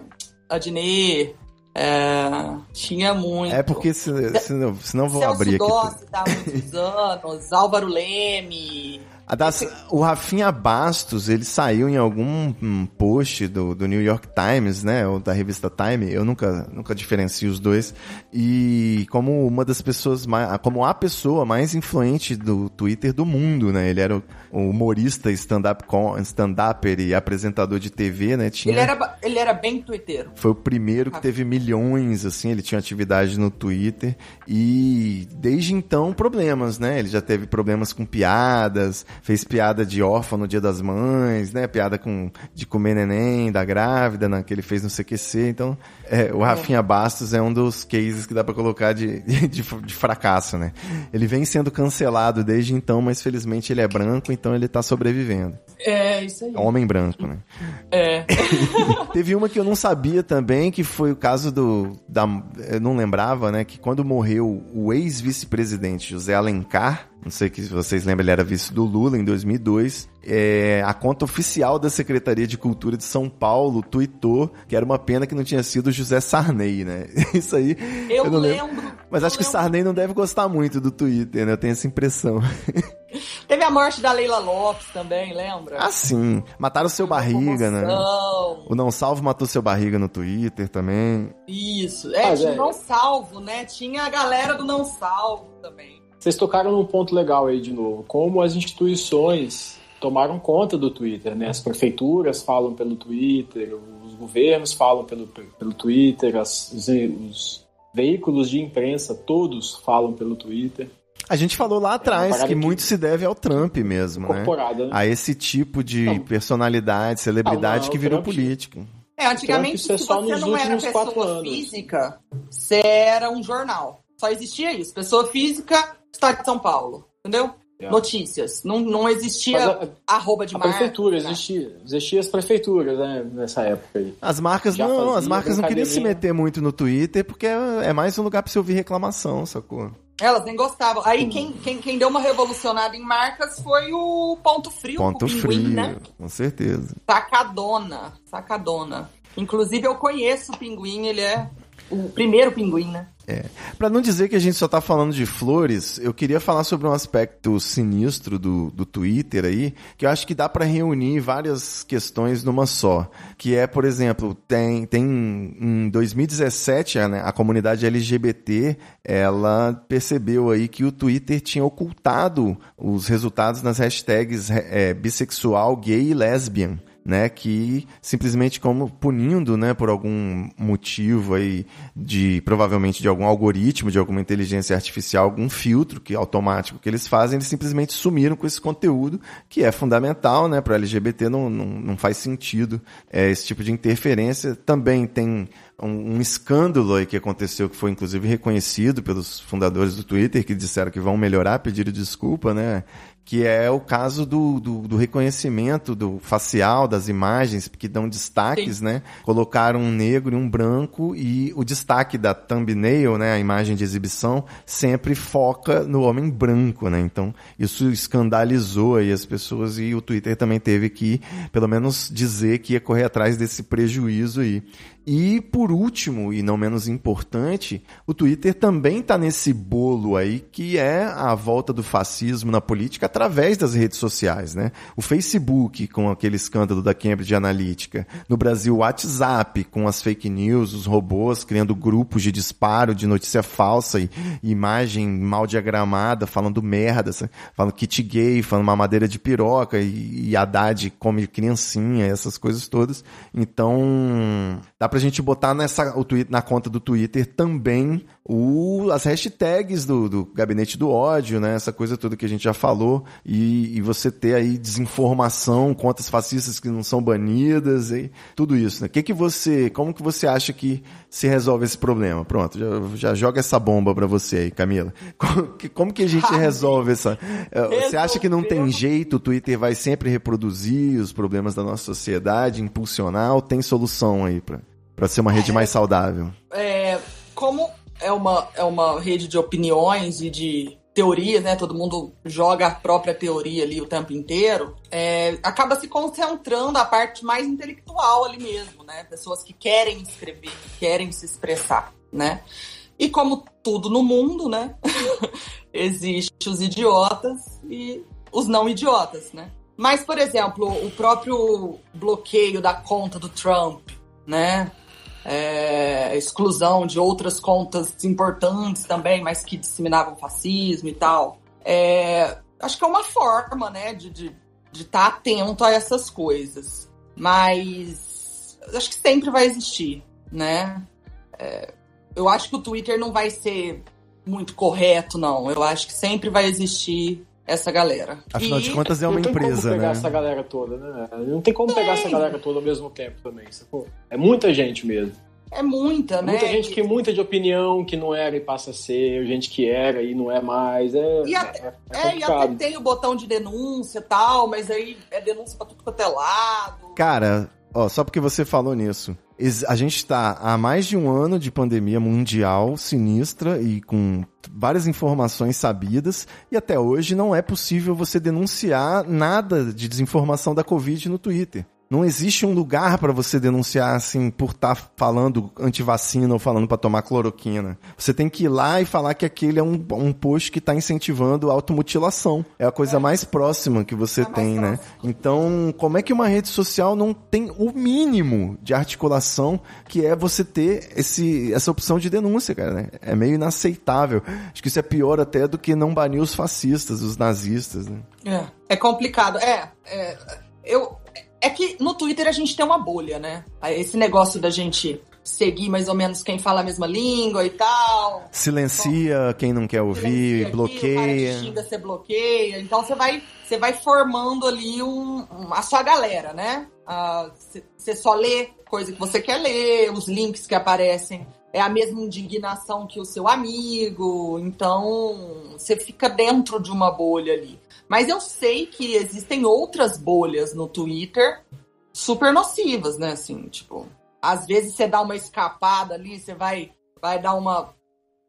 Adnet. É, tinha muito. É porque se, se, não- se não vou Celso abrir aqui. Dossi, tá há muitos anos. Álvaro Leme. Das- o Rafinha Bastos, ele saiu em algum post do, do New York Times, né? Ou da revista Time. Eu nunca, nunca diferencio os dois. E como uma das pessoas mais. Como a pessoa mais influente do Twitter do mundo, né? Ele era o, o humorista, stand-up com- stand-upper e apresentador de TV, né? Tinha, Ele era, ele era bem twitteiro. foi o primeiro que teve milhões, assim, ele tinha atividade no Twitter. E desde então, problemas, né? Ele já teve problemas com piadas, fez piada de órfão no Dia das Mães, né? Piada com de comer neném, da grávida, né? que ele fez no CQC. Então, é, o Rafinha Bastos é um dos cases que dá pra colocar de, de, de fracasso, né? Ele vem sendo cancelado desde então, mas felizmente ele é branco, então ele tá sobrevivendo. É, isso aí. Homem branco, né? É. Teve uma que eu não sabia também, que foi o caso do. Da, eu não lembrava, né? Que quando morreu o ex-vice-presidente José Alencar, não sei se vocês lembram, ele era vice do Lula em 2002. É, a conta oficial da Secretaria de Cultura de São Paulo tweetou que era uma pena que não tinha sido o José Sarney, né? Isso aí. Eu, não lembro. Mas eu acho que o lembro. Sarney não deve gostar muito do Twitter, né? Eu tenho essa impressão. Teve a morte da Leila Lopes também, lembra? Ah, sim. Mataram seu barriga, né? O Não Salvo matou seu barriga no Twitter também. Isso. É, Mas tinha é- o não salvo, né? Tinha a galera do não salvo também. Vocês tocaram num ponto legal aí de novo. Como as instituições tomaram conta do Twitter, né? As prefeituras falam pelo Twitter, os governos falam pelo, pelo Twitter, as- os, os veículos de imprensa todos falam pelo Twitter. A gente falou lá atrás parada que que- muito se deve ao Trump mesmo, né? Né? A esse tipo de Não. personalidade, celebridade Não, não, que virou Trump- político. É, antigamente, Trump, é se só você nos não era pessoa física, você era um jornal. Só existia isso. Pessoa física, Estado de São Paulo. Entendeu? É. Notícias. Não, não existia Mas arroba de A marca. prefeitura, né? existia, existia as prefeituras, né? Nessa época aí. As marcas Já não, as marcas não queriam se meter muito no Twitter porque é é mais um lugar pra você ouvir reclamação, sacou? Elas nem gostavam. Aí quem, quem, quem deu uma revolucionada em marcas foi o Ponto Frio. Ponto o Pinguim, frio, né? com certeza. Sacadona. Sacadona. Inclusive eu conheço o Pinguim, ele é o primeiro Pinguim, né? Pra não dizer que a gente só tá falando de flores, eu queria falar sobre um aspecto sinistro do, do Twitter aí, que eu acho que dá pra reunir várias questões numa só. Que é, por exemplo, tem, tem em 2017 a, né, a comunidade LGBT, ela percebeu aí que o Twitter tinha ocultado os resultados nas hashtags é, bissexual, gay e lesbian né, que simplesmente como punindo, né, por algum motivo aí de provavelmente de algum algoritmo, de alguma inteligência artificial, algum filtro que automático que eles fazem, eles simplesmente sumiram com esse conteúdo que é fundamental, né, para LGBT não, não, não faz sentido é, esse tipo de interferência. Também tem um, escândalo aí que aconteceu que foi inclusive reconhecido pelos fundadores do Twitter que disseram que vão melhorar, pediram desculpa, né, que é o caso do, do, do reconhecimento do facial, das imagens, que dão destaques, Sim. né? Colocaram um negro e um branco e o destaque da thumbnail, né? A imagem de exibição, sempre foca no homem branco, né? Então, isso escandalizou aí as pessoas e o Twitter também teve que, pelo menos, dizer que ia correr atrás desse prejuízo aí. E, por último, e não menos importante, o Twitter também está nesse bolo aí que é a volta do fascismo na política através das redes sociais, né? O Facebook, com aquele escândalo da Cambridge Analytica. No Brasil, o WhatsApp, com as fake news, os robôs criando grupos de disparo de notícia falsa e, imagem mal diagramada, falando merda, sabe? falando kit gay, falando mamadeira de piroca e, e Haddad come criancinha, essas coisas todas. Então, dá pra gente botar nessa, o tweet, na conta do Twitter também o, as hashtags do, do gabinete do ódio, né? Essa coisa toda que a gente já falou. e, e, você ter aí desinformação, contas fascistas que não são banidas e tudo isso, né? Que que você, como que você acha que se resolve esse problema? Pronto, já, já joga essa bomba para você aí, Camila. Como que, como que a gente resolve essa? Eh, você acha que não tem jeito? O Twitter vai sempre reproduzir os problemas da nossa sociedade, impulsionar? Ou tem solução aí para para ser uma rede é, mais saudável? É, como é uma, é uma rede de opiniões e de teorias, né? Todo mundo joga a própria teoria ali o tempo inteiro. É, acaba se concentrando a parte mais intelectual ali mesmo, né? Pessoas que querem escrever, que querem se expressar, né? E como tudo no mundo, né? Existem os idiotas e os não idiotas, né? Mas, por exemplo, o próprio bloqueio da conta do Trump, né? É, exclusão de outras contas importantes também, mas que disseminavam fascismo e tal. É, acho que é uma forma, né, de estar de, de tá atento a essas coisas. Mas acho que sempre vai existir, né? É, eu acho que o Twitter não vai ser muito correto, não. Eu acho que sempre vai existir essa galera. Afinal e... de contas, é uma empresa, né? Não tem como pegar essa galera toda, né? Não tem como pegar essa galera toda ao mesmo tempo também. Sacou? É muita gente mesmo. É muita, é né? Muita gente que muita de opinião que não era e passa a ser, gente que era e não é mais. É, e até, é, é, é e até tem o botão de denúncia e tal, mas aí é denúncia pra tudo quanto é lado. Cara, ó, só porque você falou nisso. A gente está há mais de um ano de pandemia mundial sinistra e com várias informações sabidas, e até hoje não é possível você denunciar nada de desinformação da Covid no Twitter. Não existe um lugar para você denunciar assim por estar tá falando antivacina ou falando para tomar cloroquina. Você tem que ir lá e falar que aquele é um, um post que está incentivando automutilação. É a coisa é. mais próxima que você é tem, né? Então, como é que uma rede social não tem o mínimo de articulação que é você ter esse, essa opção de denúncia, cara? Né? É meio inaceitável. Acho que isso é pior até do que não banir os fascistas, os nazistas. Né? É, é complicado. É, é eu é que no Twitter a gente tem uma bolha, né? Esse negócio da gente seguir mais ou menos quem fala a mesma língua e tal. Silencia então, quem não quer ouvir, bloqueia. Aqui, xinga, você bloqueia. Então você vai, você vai formando ali um, um a sua galera, né? Você uh, só lê coisa que você quer ler, os links que aparecem é a mesma indignação que o seu amigo, então você fica dentro de uma bolha ali. Mas eu sei que existem outras bolhas no Twitter super nocivas, né? Assim, tipo, às vezes você dá uma escapada ali, você vai, vai dar uma,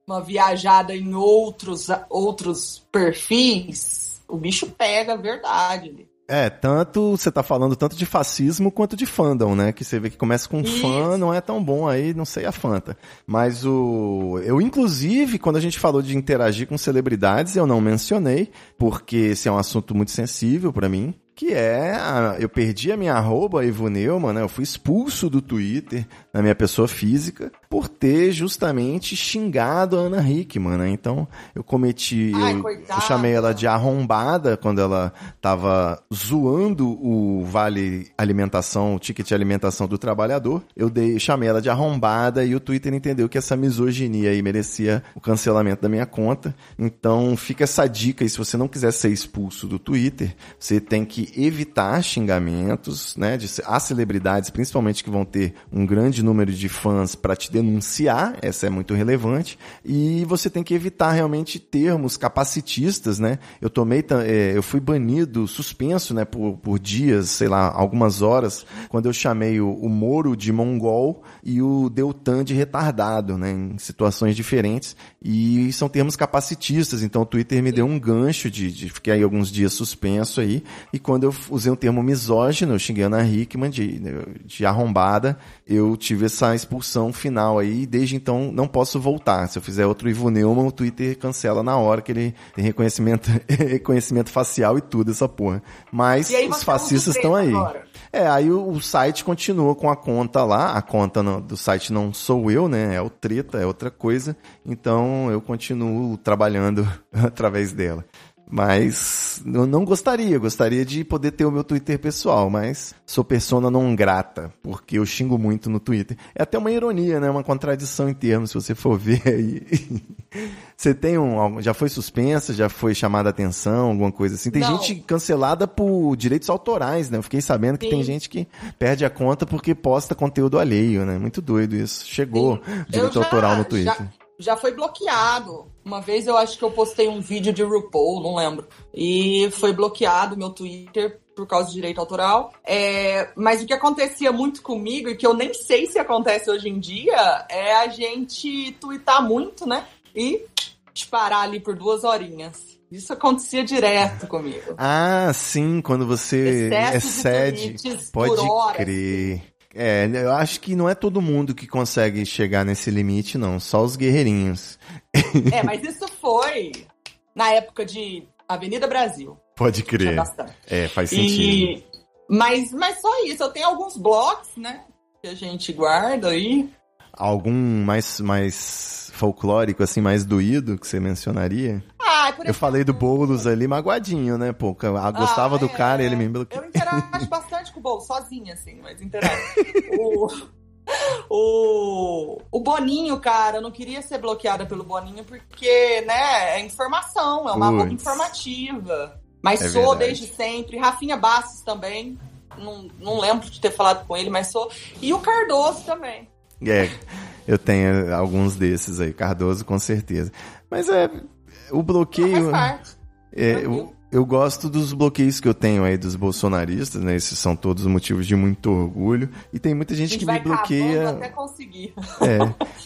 uma viajada em outros, outros perfis, o bicho pega verdade ali. É, tanto você tá falando tanto de fascismo quanto de fandom, né? Que você vê que começa com Isso. fã, não é tão bom aí, não sei a Fanta. Mas o eu inclusive quando a gente falou de interagir com celebridades, eu não mencionei, porque esse é um assunto muito sensível para mim que é a, eu perdi a minha arroba Ivo Neumann, né? Eu fui expulso do Twitter na minha pessoa física por ter justamente xingado a Ana Hickman, né? Então eu cometi, Ai, eu, eu, chamei ela de arrombada quando ela tava zoando o vale alimentação, o ticket de alimentação do trabalhador. Eu dei, chamei ela de arrombada e o Twitter entendeu que essa misoginia aí merecia o cancelamento da minha conta. Então fica essa dica aí, se você não quiser ser expulso do Twitter, você tem que evitar xingamentos, né? De, as celebridades, principalmente que vão ter um grande número de fãs para te denunciar, essa é muito relevante. E você tem que evitar realmente termos capacitistas, né? Eu tomei, é, eu fui banido, suspenso, né? Por, por dias, sei lá, algumas horas, quando eu chamei o, o Moro de mongol e o Deltan de retardado, né? Em situações diferentes. E são termos capacitistas, então o Twitter me deu um gancho de, de ficar aí alguns dias suspenso aí. E quando eu usei um termo misógino, xinguei a Ana Hickman de, de arrombada, eu tive essa expulsão final aí, e desde então não posso voltar. Se eu fizer outro Ivo Neumann, o Twitter cancela na hora que ele tem reconhecimento, reconhecimento facial e tudo, essa porra. Mas os fascistas estão aí. Agora. É, aí o, o, site continua com a conta lá, a conta no, do site não sou eu, né? É o Treta, é outra coisa. Então eu continuo trabalhando através dela. Mas eu não gostaria, gostaria de poder ter o meu Twitter pessoal, mas sou persona não grata, porque eu xingo muito no Twitter. É até uma ironia, né? Uma contradição em termos, se você for ver aí. Você tem um. Já foi suspensa, já foi chamada a atenção, alguma coisa assim? Tem Não. gente cancelada por direitos autorais, né? Eu fiquei sabendo que Sim. tem gente que perde a conta porque posta conteúdo alheio, né? Muito doido isso. Chegou Sim. direito Eu já- autoral no Twitter. Já, já foi bloqueado. Uma vez eu acho que eu postei um vídeo de RuPaul, não lembro. E foi bloqueado meu Twitter por causa de direito autoral. É, mas o que acontecia muito comigo, e que eu nem sei se acontece hoje em dia, é a gente twittar muito, né? E disparar ali por duas horinhas. Isso acontecia direto comigo. Ah, sim, quando você Excesso de excede. Pode crer. É, eu acho que não é todo mundo que consegue chegar nesse limite, não. Só os guerreirinhos. É, mas isso foi na época de Avenida Brasil. Pode crer. É, faz sentido. E, mas, mas só isso, eu tenho alguns blocos, né? Que a gente guarda aí. Algum mais, mais folclórico, assim, mais doído que você mencionaria? Ah, por Eu falei do Boulos ali, magoadinho, né? Pô, eu gostava Ah, do é. cara e ele me bloqueou. Eu interajo bastante com o Bolo, sozinha, assim, mas interajo. o, o, o Boninho, cara, eu não queria ser bloqueada pelo Boninho porque, né, é informação, é uma roupa informativa. Mas É sou verdade. desde sempre. Rafinha Bastos também. Não, não lembro de ter falado com ele, mas sou. E o Cardoso também. É, eu tenho alguns desses aí, Cardoso com certeza. Mas é, o bloqueio. Parte. É, eu, eu gosto dos bloqueios que eu tenho aí dos bolsonaristas, né? Esses são todos motivos de muito orgulho. E tem muita gente gente que me bloqueia. até conseguir. É,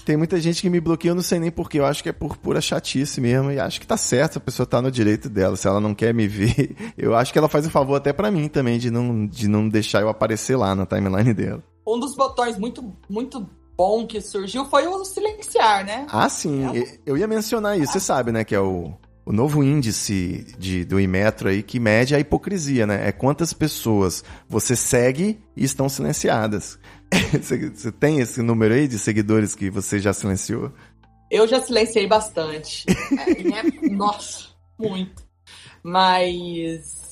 tem muita gente que me bloqueia, eu não sei nem porquê. Eu acho que é por pura chatice mesmo. E acho que tá certo, a pessoa tá no direito dela. Se ela não quer me ver, eu acho que ela faz um favor até pra mim também, de não, de não deixar eu aparecer lá na timeline dela. Um dos botões muito, muito bom que surgiu foi o silenciar, né? Ah, sim, e- eu ia mencionar isso. Você sabe, né, que é o, o novo índice de, do Imetro aí que mede a hipocrisia, né? É quantas pessoas você segue e estão silenciadas. Você, você tem esse número aí de seguidores que você já silenciou? Eu já silenciei bastante. É, né? Nossa, muito. Mas.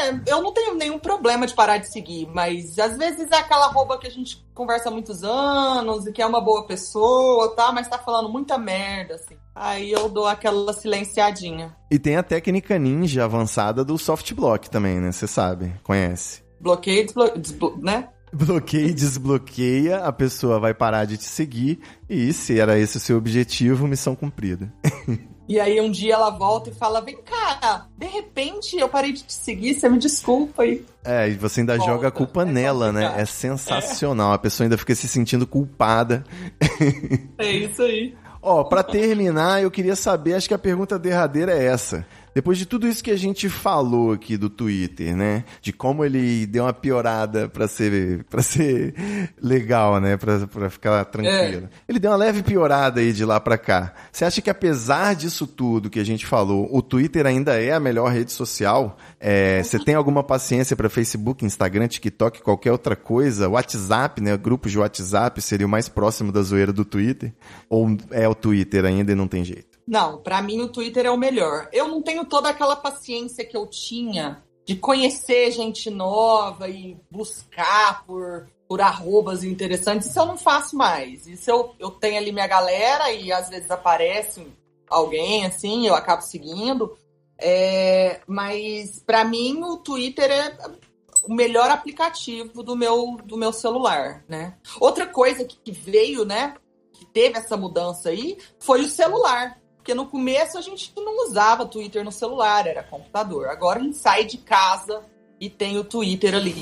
É, eu não tenho nenhum problema de parar de seguir, mas às vezes é aquela roupa que a gente conversa há muitos anos e que é uma boa pessoa, tá? Mas tá falando muita merda, assim. Aí eu dou aquela silenciadinha. E tem a técnica ninja avançada do soft block também, né? Você sabe, conhece. Bloqueio, desblo... desblo- né? Bloqueia e desbloqueia, a pessoa vai parar de te seguir e se era esse o seu objetivo, missão cumprida. E aí um dia ela volta e fala: Vem cá, de repente eu parei de te seguir, você me desculpa aí. É, e você ainda Volta. joga a culpa É nela, né? É sensacional. A pessoa ainda fica se sentindo culpada. É isso aí. Ó, pra terminar, eu queria saber, acho que a pergunta derradeira é essa. Depois de tudo isso que a gente falou aqui do Twitter, né? De como ele deu uma piorada pra ser, pra ser legal, né? Pra, pra ficar tranquilo. Ele deu uma leve piorada aí de lá pra cá. Você acha que apesar disso tudo que a gente falou, o Twitter ainda é a melhor rede social? É, você tem alguma paciência pra Facebook, Instagram, TikTok, qualquer outra coisa? WhatsApp, né? Grupos de WhatsApp seria o mais próximo da zoeira do Twitter? Ou é o Twitter ainda e não tem jeito? Não, pra mim o Twitter é o melhor. Eu não tenho toda aquela paciência que eu tinha de conhecer gente nova e buscar por, por arrobas interessantes. Isso eu não faço mais. Isso eu, eu tenho ali minha galera e às vezes aparece alguém assim, eu acabo seguindo. É, mas pra mim o Twitter é o melhor aplicativo do meu, do meu celular, né? Outra coisa que, que veio, né? Que teve essa mudança aí foi o celular. Porque no começo a gente não usava Twitter no celular, era computador. Agora a gente sai de casa e tem o Twitter ali.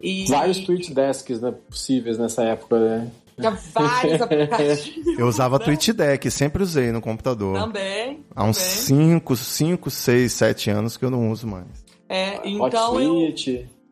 E Vários tweet desks né, possíveis nessa época, né? tinha vários aplicativos. Eu usava né? TweetDeck, sempre usei no computador. Também. Há uns também. 5, 5, 6, 7 anos que eu não uso mais. É, então eu.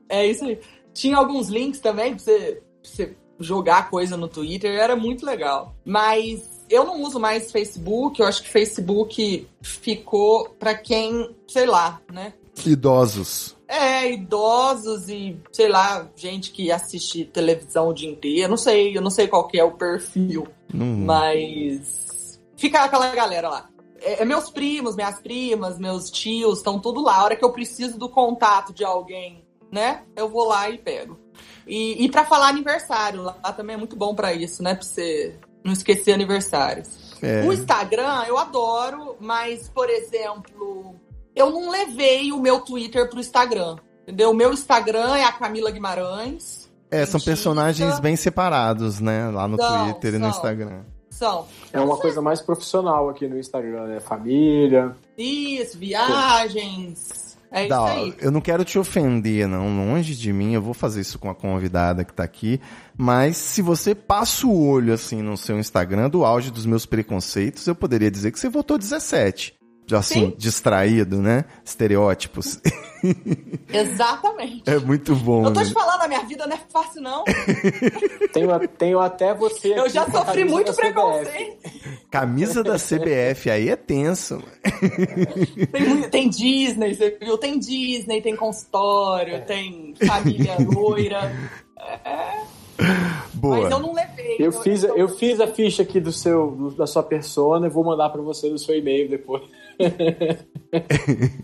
É isso aí. Tinha alguns links também pra você, pra você jogar coisa no Twitter, era muito legal. Mas eu não uso mais Facebook, eu acho que Facebook ficou pra quem, sei lá, né? Idosos. É, idosos e, sei lá, gente que assiste televisão o dia inteiro. Eu não sei, eu não sei qual que é o perfil, Não- mas fica aquela galera lá. é, é meus primos, minhas primas, meus tios, estão tudo lá. A hora que eu preciso do contato de alguém, né? Eu vou lá e pego. E, e para falar aniversário, lá também é muito bom para isso, né? Pra você não esquecer aniversários. É. O Instagram eu adoro, mas, por exemplo, eu não levei o meu Twitter pro Instagram. Entendeu? O meu Instagram é a Camila Guimarães. É, são Mentira. personagens bem separados, né? Lá no São, Twitter e no são. Instagram. São. É uma coisa mais profissional aqui no Instagram, né? Família. Isso, viagens. É isso aí. eu não quero te ofender, não. Longe de mim, eu vou fazer isso com a convidada que tá aqui. Mas se você passa o olho assim no seu Instagram, do auge dos meus preconceitos, eu poderia dizer que você votou 17. Assim, Sim. distraído, né? Estereótipos. Exatamente. É muito bom. Eu tô né? te falando, a minha vida não é fácil, não. Tenho, tenho até você. Eu aqui já sofri muito preconceito. Camisa da CBF aí é tenso. Tem, tem Disney, você viu? Tem Disney, tem consultório, tem família loira. Boa. Mas eu não levei. Eu fiz, então- eu fiz a ficha aqui do seu, da sua persona e vou mandar pra você no seu e-mail depois.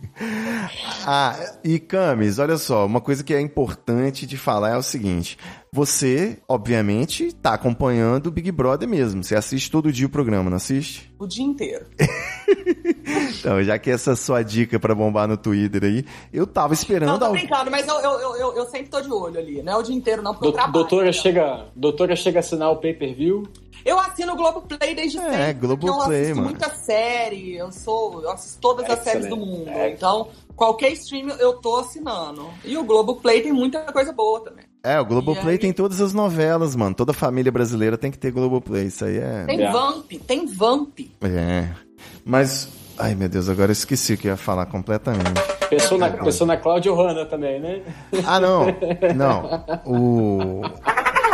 Ah, e Camis, olha só, uma coisa que é importante de falar é o seguinte: você, obviamente, tá acompanhando o Big Brother mesmo. Você assiste todo dia o programa, não assiste? O dia inteiro. Então, já que essa é a sua dica pra bombar no Twitter aí, eu tava Não, esperando. tô al- brincando, mas eu, eu, eu, eu, eu sempre tô de olho ali. Não é o dia inteiro, não, porque eu Do- trabalho. doutora, chega, doutora chega a assinar o pay-per-view. Eu assino o Globoplay desde É, sempre. porque Globoplay, Eu assisto mano. muita série, eu sou. Eu assisto todas as Excelente. séries do mundo. É. Então, qualquer stream eu tô assinando. E o Globoplay tem muita coisa boa também. É, o Globoplay aí? tem todas as novelas, mano. Toda família brasileira tem que ter Globoplay. Isso aí é. Tem É. Vamp, tem Vamp. É. Mas. Ai, meu Deus, agora eu esqueci o que eu ia falar completamente. Pensou na, pensou na Cláudia Hanna também, né? Ah, não. Não. O.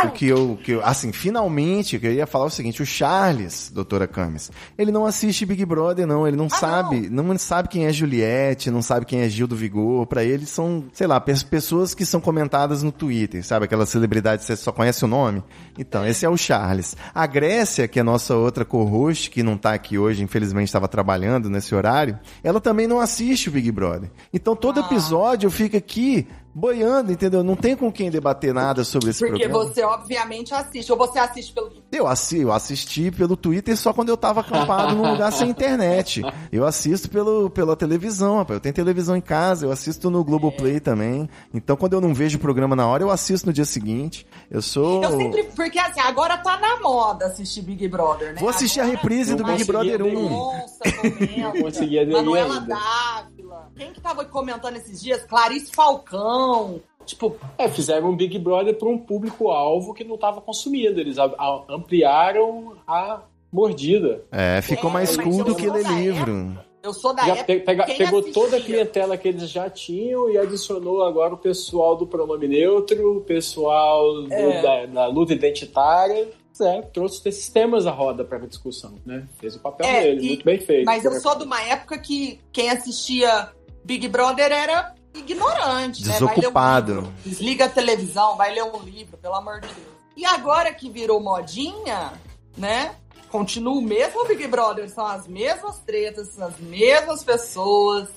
O que eu, que eu. Assim, finalmente, eu ia falar é o seguinte: o Charles, doutora Camis, ele não assiste Big Brother, não. Ele não Ah, sabe. Não. sabe quem é Juliette, não sabe quem é Gil do Vigor. Pra ele são, sei lá, pes- pessoas que são comentadas no Twitter, sabe? Aquela celebridade que você só conhece o nome. Então, esse é o Charles. A Grécia, que é nossa outra co-host, que não tá aqui hoje, infelizmente estava trabalhando nesse horário, ela também não assiste o Big Brother. Então, todo Ah. episódio eu fico aqui boiando, entendeu? Não tem com quem debater nada sobre esse Porque programa. você, obviamente, assiste. Ou você assiste pelo. Eu, assi eu assisti pelo Twitter só quando eu tava acampado num lugar sem internet. Eu assisto pelo, pela televisão, rapaz. Eu tenho televisão em casa, eu assisto no Globoplay também. Então, quando eu não vejo o programa na hora, eu assisto no dia seguinte. Eu sou. Eu sempre. Porque assim, agora tá na moda assistir Big Brother, né? Vou assistir a Agora- reprise do Big Brother aderir. 1. Nossa, comenta. Manuela. Dávila. Quem que tava comentando esses dias? Clarice Falcão. Tipo, É, fizeram um Big Brother para um público-alvo que não estava consumindo. Eles a- a- ampliaram a mordida. É, ficou É, mais cool do que ler livro. eu sou da Já época. pe- pega- quem pegou assistia? toda a clientela que eles já tinham e adicionou agora o pessoal do pronome neutro, o pessoal do- É. da, da luta identitária. É, trouxe esses temas à roda para a discussão, né? Fez o papel É, dele, e- muito bem feito. Mas eu sou de uma época que quem assistia Big Brother era ignorante, né? Vai ler um Desocupado. desliga a televisão, vai ler um livro, pelo amor de Deus. E agora que virou modinha, né? Continua o mesmo Big Brother, são as mesmas tretas, são as mesmas pessoas,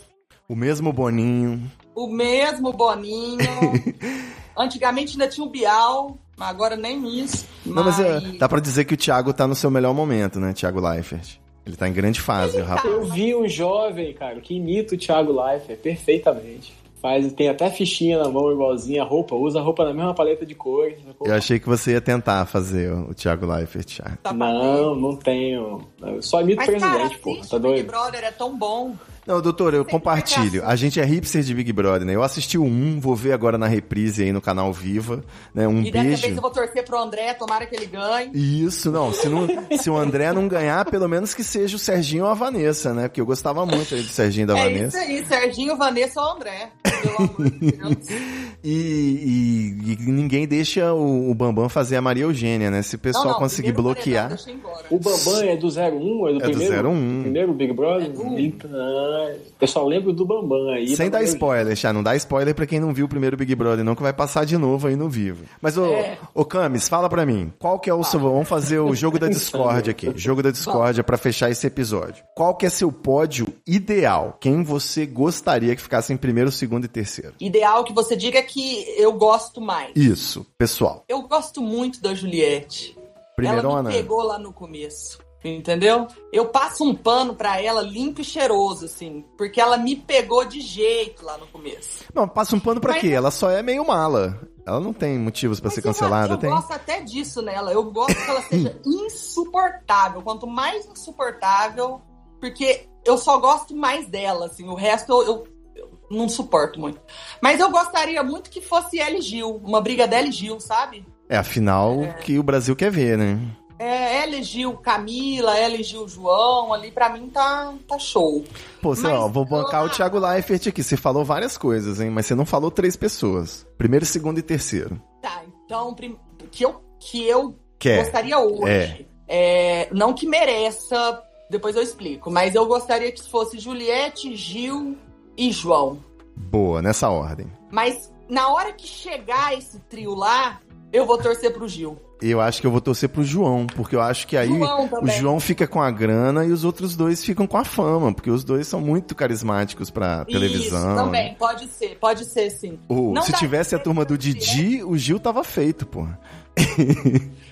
O mesmo Boninho. o mesmo Boninho. Antigamente ainda tinha o Bial, mas agora nem isso. Não, mas é, Mas- dá pra dizer que o Thiago tá no seu melhor momento, né, Thiago Leifert? Ele tá em grande fase, o rapaz. Eu vi um jovem, cara, que imita o Thiago Leifert perfeitamente. Faz, tem até fichinha na mão igualzinha, roupa, usa a roupa na mesma paleta de cores. Eu achei que você ia tentar fazer o Thiago Leifert. Thiago. Tá Não, não tenho. Eu só imito o cara, presidente, porra. assiste Tá o Big? Brother, é tão bom. Não, doutor, eu Sempre compartilho. A gente é hipster de Big Brother, né? Eu assisti o 1, vou ver agora na reprise aí no canal Viva, né? Um E dessa vez beijo. eu vou torcer pro André, tomara que ele ganhe. Isso, não. Se, não. se o André não ganhar, pelo menos que seja o Serginho ou a Vanessa, né? Porque eu gostava muito aí do Serginho e da é Vanessa. isso aí, Serginho, Vanessa ou André. Pelo amor de Deus. E, e- e ninguém deixa o, o Bambam fazer a Maria Eugênia, né? Se o pessoal Não, não, conseguir bloquear. paredão. O Bambam é do 01? É do É do primeiro? 01. Primeiro Big Brother? É do um. Então, Bambam. Eu só lembro do Bambam aí. Sem dar spoiler, já. Não dá spoiler pra quem não viu o primeiro Big Brother, não, que vai passar de novo aí no vivo. Mas, ô, É. ô Camis, fala pra mim. Qual que é o seu... Vamos fazer o jogo da Discord aqui. Jogo da Discord pra fechar esse episódio. Qual que é seu pódio ideal? Quem você gostaria que ficasse em primeiro, segundo e terceiro? Ideal que você diga que eu gosto mais. Isso, pessoal. Eu gosto muito da Juliette. Primeirona. Ela me pegou lá no começo. Entendeu? Eu passo um pano pra ela limpo e cheiroso, assim. Porque ela me pegou de jeito lá no começo. Não, passa um pano pra Mas- quê? Ela só é meio mala. Ela não tem motivos pra Mas ser eu- cancelada, eu tem? gosto até disso nela. Eu gosto que ela seja insuportável. Quanto mais insuportável, porque eu só gosto mais dela, assim. O resto eu, eu- eu não suporto muito. Mas eu gostaria muito que fosse ela e Gil. Uma briga dela e Gil, sabe? É a final que o Brasil quer ver, né? É, ela e Gil Camila, ela e Gil João, ali pra mim tá, tá show. Pô, ó, vou bancar o Thiago Leifert aqui. Você falou várias coisas, hein? Mas você não falou três pessoas. Primeiro, segundo e terceiro. Tá, então, prim- que eu, que eu Quer. gostaria hoje. É, não que mereça, depois eu explico, mas eu gostaria que fosse Juliette, Gil e João. Boa, nessa ordem. Mas na hora que chegar esse trio lá, eu vou torcer pro Gil. Eu acho que eu vou torcer pro João, porque eu acho que aí João o. João fica com a grana e os outros dois ficam com a fama, porque os dois são muito carismáticos pra televisão. Isso, também, pode ser, pode ser sim. Não se tivesse a turma do ser Didi, o Gil tava feito, pô.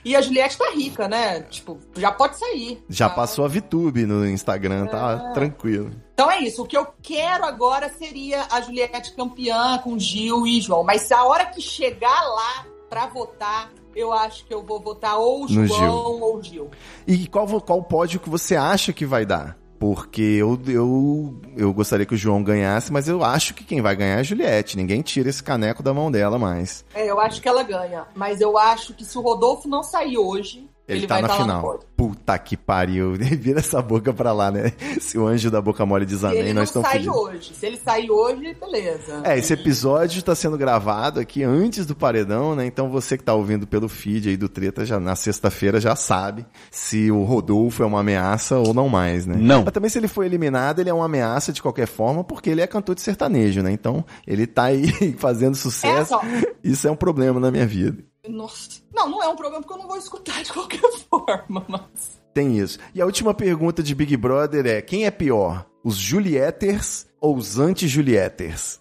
E a Juliette tá rica, né? Tipo, já pode sair. Já Tá? passou a VTube no Instagram, tá É. tranquilo. Então é isso. O que eu quero agora seria a Juliette campeã com Gil e João. Mas a hora que chegar lá pra votar, eu acho que eu vou votar ou João Gil. ou Gil. E qual, qual pódio que você acha que vai dar? Porque eu, eu, eu gostaria que o João ganhasse, mas eu acho que quem vai ganhar é a Juliette. Ninguém tira esse caneco da mão dela mais. É, eu acho que ela ganha. Mas eu acho que se o Rodolfo não sair hoje, Ele, ele, tá vai na no final. Puta que pariu. Vira essa boca pra lá, né? Se o anjo da boca mole diz Se amém, ele não nós estamos sair fodidos. hoje. Se ele sair hoje, beleza. É, esse episódio tá sendo gravado aqui antes do paredão, né? Então você que tá ouvindo pelo feed aí do Treta já na sexta-feira já sabe se o Rodolfo é uma ameaça ou não mais, né? Não. Mas também se ele foi eliminado, ele é uma ameaça de qualquer forma, porque ele é cantor de sertanejo, né? Então ele tá aí fazendo É sucesso. só. Isso é um problema na minha vida. Nossa. Não, não é um problema porque eu não vou escutar de qualquer forma, mas. Tem isso. E a última pergunta de Big Brother é: quem é pior? Os Julieters ou os anti-Julieters?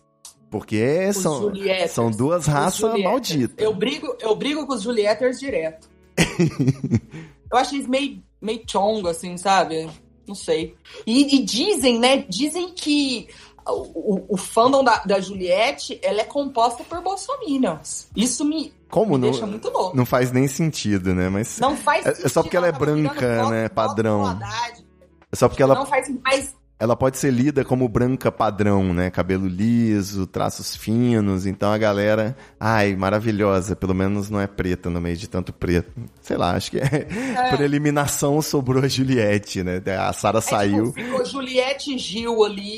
Porque Os são, Julieters. são duas raças malditas. Eu brigo, eu brigo com os Julieters direto. eu acho eles meio, meio chongo, assim, sabe? Não sei. E, e dizem, né? Dizem que o, o, fandom da, da Juliette, ela é composta por bolsominions. Isso me, Como me não? deixa muito louco. Não faz nem sentido, né? Mas Não faz É- é só porque ela é tirando branca, né, padrão. é só porque ela, Não faz mas ela pode ser lida como branca padrão, né? Cabelo liso, traços finos. Então a galera, ai, maravilhosa. Pelo menos não é preta no meio de tanto preto. Sei lá, acho que é. Por eliminação sobrou a Juliette, né? A Sara É, saiu. tipo, ficou Juliette e Gil ali.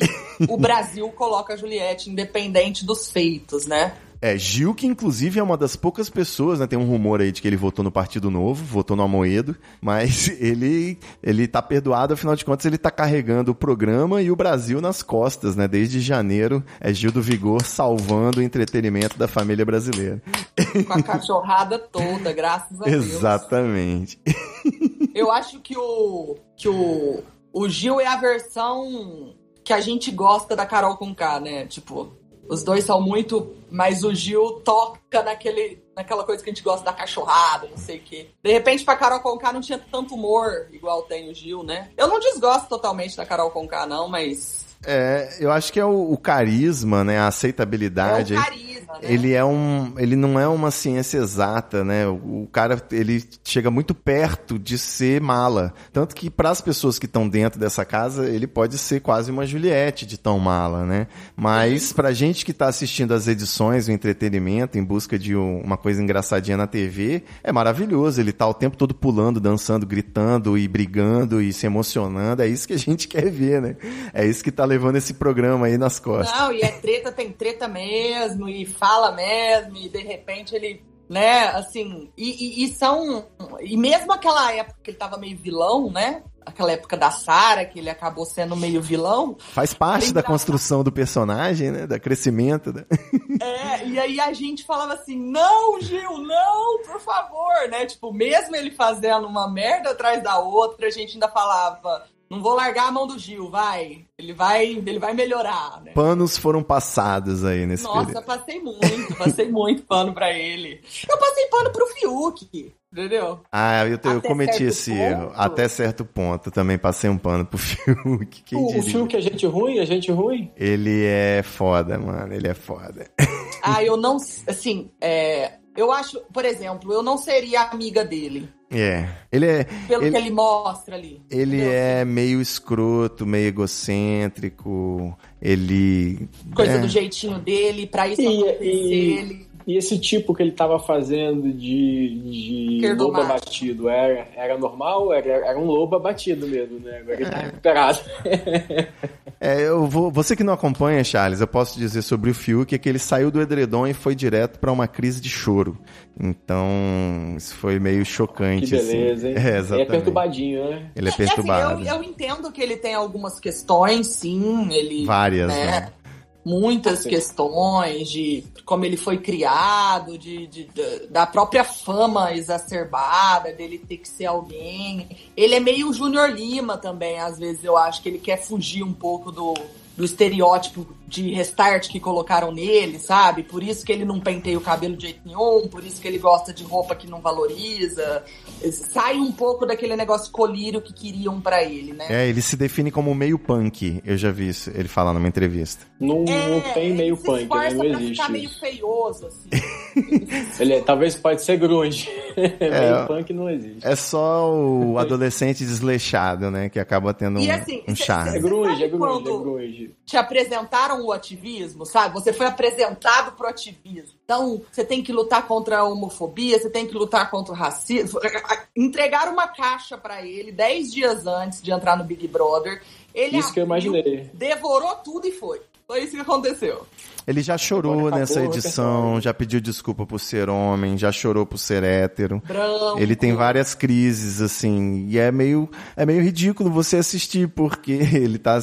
o Brasil coloca a Juliette, independente dos feitos, né? É, Gil, que inclusive é uma das poucas pessoas, né? Tem um rumor aí de que ele votou no Partido Novo, votou no Amoedo, mas ele, ele tá perdoado, afinal de contas, ele tá carregando o programa e o Brasil nas costas, né? Desde janeiro, é Gil do Vigor salvando o entretenimento da família brasileira. Com a cachorrada toda, graças a Deus. Exatamente. Eu acho que o que o, o Gil é a versão que a gente gosta da Carol Conká, né? Tipo, os dois são muito, mas o Gil toca naquele naquela coisa que a gente gosta da cachorrada, não sei o quê. De repente, pra Carol Conká não tinha tanto humor igual tem o Gil, né? Eu não desgosto totalmente da Carol Conká não, mas É, eu acho que é o, o carisma, né? A aceitabilidade. é o carisma, né? Ele é um, ele não é uma ciência exata, né? O, o cara ele chega muito perto de ser mala, tanto que para as pessoas que estão dentro dessa casa ele pode ser quase uma Juliette de tão mala, né? Mas pra gente que tá assistindo as edições, o entretenimento em busca de um- uma coisa engraçadinha na TV, é maravilhoso. Ele tá o tempo todo pulando, dançando, gritando e brigando e se emocionando. É isso que a gente quer ver, né? É isso que tá levando esse programa aí nas costas. Não, e é treta, tem treta mesmo, e fala mesmo, e de repente ele, né, assim, e, e- e são. E mesmo aquela época que ele tava meio vilão, né? aquela época da Sarah, que ele acabou sendo meio vilão. Faz parte da construção do personagem, né? Da crescimento. Da... É, e aí a gente falava assim, não, Gil, não, por favor, né? Tipo, mesmo ele fazendo uma merda atrás da outra, a gente ainda falava, não vou largar a mão do Gil, vai. Ele vai, ele vai melhorar, né? Panos foram passados aí nesse Nossa, período. passei muito, passei muito pano pra ele. Eu passei pano pro Fiuk, entendeu? Ah, eu, te- eu cometi esse erro. ponto. Até certo ponto. Também passei um pano pro Fiuk. Quem O, o? Fiuk é gente ruim? É gente ruim? Ele é foda, mano. Ele é foda. Ah, eu não, assim, é, eu acho, por exemplo, eu não seria amiga dele, É. Ele é. pelo Ele- que ele mostra ali. Ele entendeu? é meio escroto, meio egocêntrico. Ele. Coisa é. do jeitinho dele, pra isso E- acontecer, e- ele... E esse tipo que ele tava fazendo de, de lobo abatido, era, era normal? Era, era um lobo abatido mesmo, né? Agora ele tá recuperado. É, eu vou. Você que não acompanha, Charles, eu posso dizer sobre o Fiuk é que ele saiu do edredom e foi direto pra uma crise de choro. Então, isso foi meio chocante. Que beleza, assim. hein? É, Ele exatamente. é perturbadinho, né? Ele é É, assim, perturbado. eu, eu entendo que ele tem algumas questões, sim, ele... Várias, né, né? Muitas Sim. questões de como ele foi criado, de, de- de- da própria fama exacerbada, dele ter que ser alguém. Ele é meio Júnior Lima também, às vezes eu acho que ele quer fugir um pouco do, do estereótipo de restart que colocaram nele, sabe? Por isso que ele não penteia o cabelo de jeito nenhum, por isso que ele gosta de roupa que não valoriza. Sai um pouco daquele negócio colírio que queriam pra ele, né? É, ele se define como meio punk. Eu já vi isso, ele falar numa entrevista. Não, não tem meio ele se punk, né? Não existe ficar meio feioso, assim. Ele é- talvez pode ser grunge. É. meio punk não existe. É só o adolescente desleixado, né? Que acaba tendo um, E assim, um cê- É charme. grunge, é grunge, quando- é grunge. te apresentaram o ativismo, sabe? Você foi apresentado pro ativismo. Então, você tem que lutar contra a homofobia, você tem que lutar contra o racismo. Entregaram uma caixa pra ele dez dias antes de entrar no Big Brother. Ele Isso que eu imaginei. Devorou tudo e foi. Foi isso que aconteceu. Ele já chorou Agora nessa edição, já pediu desculpa por ser homem, já chorou por ser hétero. Branco. Ele tem várias crises, assim, e é meio, é meio ridículo você assistir, porque ele tá.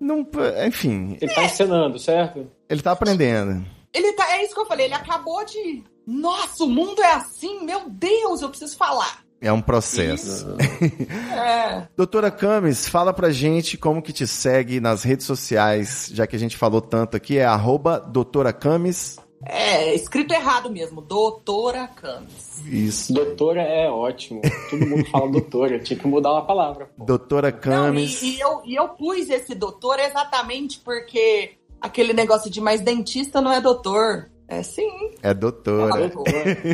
Não, enfim, Ele tá encenando, certo? ele tá aprendendo. Ele tá, é isso que eu falei, ele acabou de. Nossa, o mundo é assim, meu Deus, eu preciso falar. É um processo. É. Doutora Camis, fala pra gente como que te segue nas redes sociais, já que a gente falou tanto aqui, é arroba doutora Camis. É, escrito errado mesmo, doutora Camis. Isso. Doutora é ótimo. Todo mundo fala doutora. Tinha que mudar uma palavra. pô. Doutora Não, Camis. e, e eu, e eu pus esse doutor exatamente porque aquele negócio de mais dentista não é doutor. É sim. É doutora.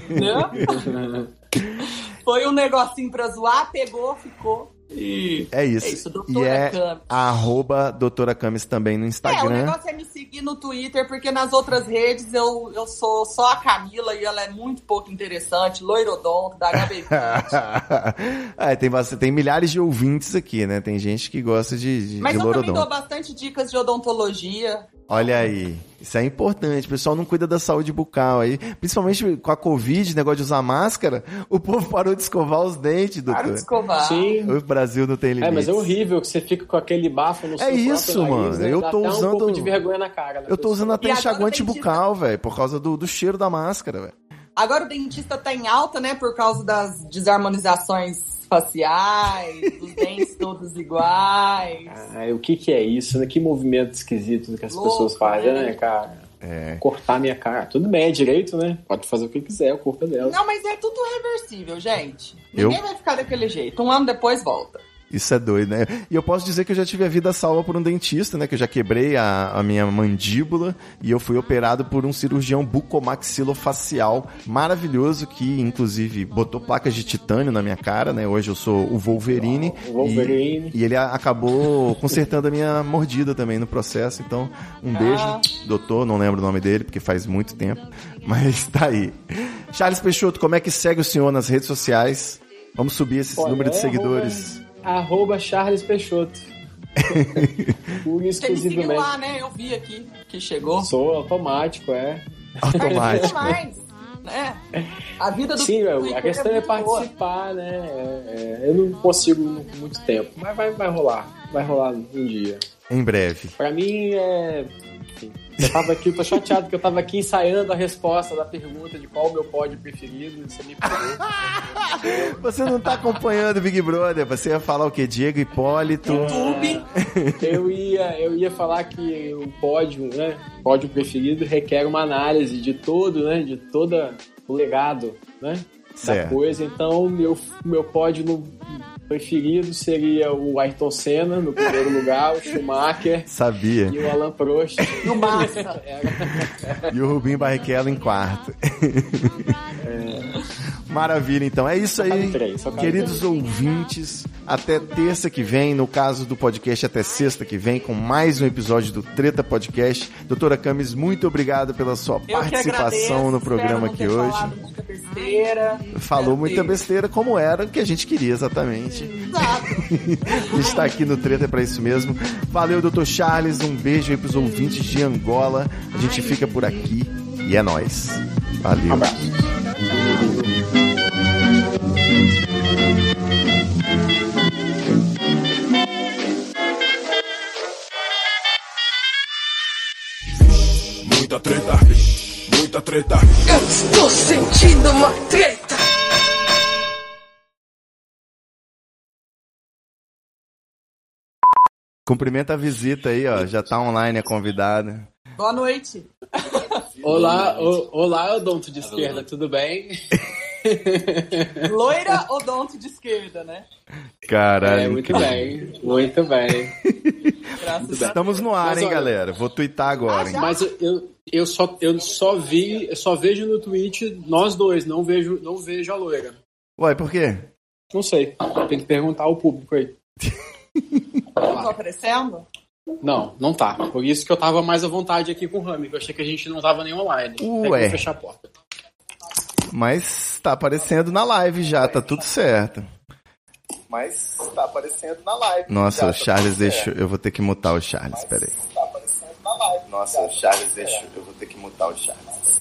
Né? Foi um negocinho pra zoar, pegou, ficou. E É isso. É isso, e doutora é Camis. arroba doutora Camis também no É, o Instagram. negócio é me seguir no Twitter, porque nas outras redes eu, eu sou só a Camila e ela é muito pouco interessante, loirodonto, da HB20. é, tem, bastante, tem milhares de ouvintes aqui, né? Tem gente que gosta de, de, Mas de eu também dou bastante dicas de odontologia. Olha aí, isso é importante. O pessoal não cuida da saúde bucal aí. Principalmente com a Covid, negócio de usar máscara, o povo parou de escovar os dentes, Para de doutor. escovar. Sim. O Brasil não tem É, limites. mas é horrível que você fica com aquele bafo no seu É isso, nariz, mano. né? Eu Dá tô até usando- um pouco de vergonha na cara. Eu tô pessoa. usando até E enxaguante bucal, velho, por causa do, do cheiro da máscara, velho. Agora o dentista tá em alta, né? Por causa das desarmonizações faciais, dos dentes todos iguais. Ah, o que que é isso, né? Que movimento esquisito que as Louco, pessoas fazem, né? né, cara? É. Cortar minha cara. Tudo bem, é direito, né? Pode fazer o que quiser, o corpo é dela. Não, mas é tudo reversível, gente. Eu? Ninguém vai ficar daquele jeito. Um ano depois volta. Isso é doido, né? E eu posso dizer que eu já tive a vida salva por um dentista, né? Que eu já quebrei a, a minha mandíbula e eu fui operado por um cirurgião bucomaxilofacial maravilhoso que, inclusive, botou placas de titânio na minha cara, né? Hoje eu sou o Wolverine. O Wolverine. E, e ele acabou consertando a minha mordida também no processo. Então, um beijo, Ah. doutor. Não lembro o nome dele porque faz muito tempo. Mas tá aí. Charles Peixoto, como é que segue o senhor nas redes sociais? Vamos subir esse Olha, número de seguidores. Arroba Charles Peixoto. Exclusivamente. lá, né? Eu vi aqui que chegou. Sou automático, é. Automático. mais. né? A vida do Sim, Twitter a questão é, muito boa. participar, né? É, é, eu não consigo muito tempo, mas vai, vai rolar. Vai rolar um dia. Em breve. Pra mim é. enfim, Eu tava aqui, eu tô chateado porque eu tava aqui ensaiando a resposta da pergunta de qual o meu pódio preferido. Você me pegou. Você não tá acompanhando o Big Brother, você ia falar o quê? Diego Hipólito. YouTube. Eu ia, eu ia falar que o pódio, né? Pódio preferido requer uma análise de todo, né? De toda o legado, né? Certo. Da coisa. Então, meu, meu pódio no preferido seria o Ayrton Senna no primeiro lugar, o Schumacher Sabia. e o Alan Prost. E o Massa. E o Rubinho Barrichello em quarto. Maravilha, então. É isso aí, queridos ouvintes. Até terça que vem, no caso do podcast, até sexta que vem, com mais um episódio do Treta Podcast. Doutora Camis, muito obrigado pela sua Eu participação no programa aqui hoje. falado muita besteira. Falou muita besteira, como era o que a gente queria exatamente. Exato. A gente tá aqui no Treta pra isso mesmo. Valeu, doutor Charles. Um beijo aí pros ouvintes de Angola. A gente fica por aqui e é nóis. Valeu. Muita treta, muita treta. Eu estou sentindo uma treta. Cumprimenta a visita aí, ó. Já tá online a convidada. Boa noite. Olá, o- olá, odonto de esquerda, tudo bem? Loira odonto de esquerda, né? Caralho. É, muito bem, muito bem. Graças a Estamos no ar, Mas hein, olha- galera? Vou twittar agora, hein? Mas eu, eu, só, eu só vi, eu só vejo no Twitch nós dois, não vejo, não vejo a loira. Ué, por quê? Não sei, tem que perguntar ao público aí. Não tô aparecendo? Não, não tá. Por isso que eu tava mais à vontade aqui com o Rami, que eu achei que a gente não tava nem online. Ué. vou fechar a porta. Mas tá aparecendo na live já, tá tudo certo. Mas tá aparecendo na live. Nossa, o Charles deixou. Eu vou ter que mutar o Charles, peraí. Nossa, o Charles deixou. Eu vou ter que mutar o Charles.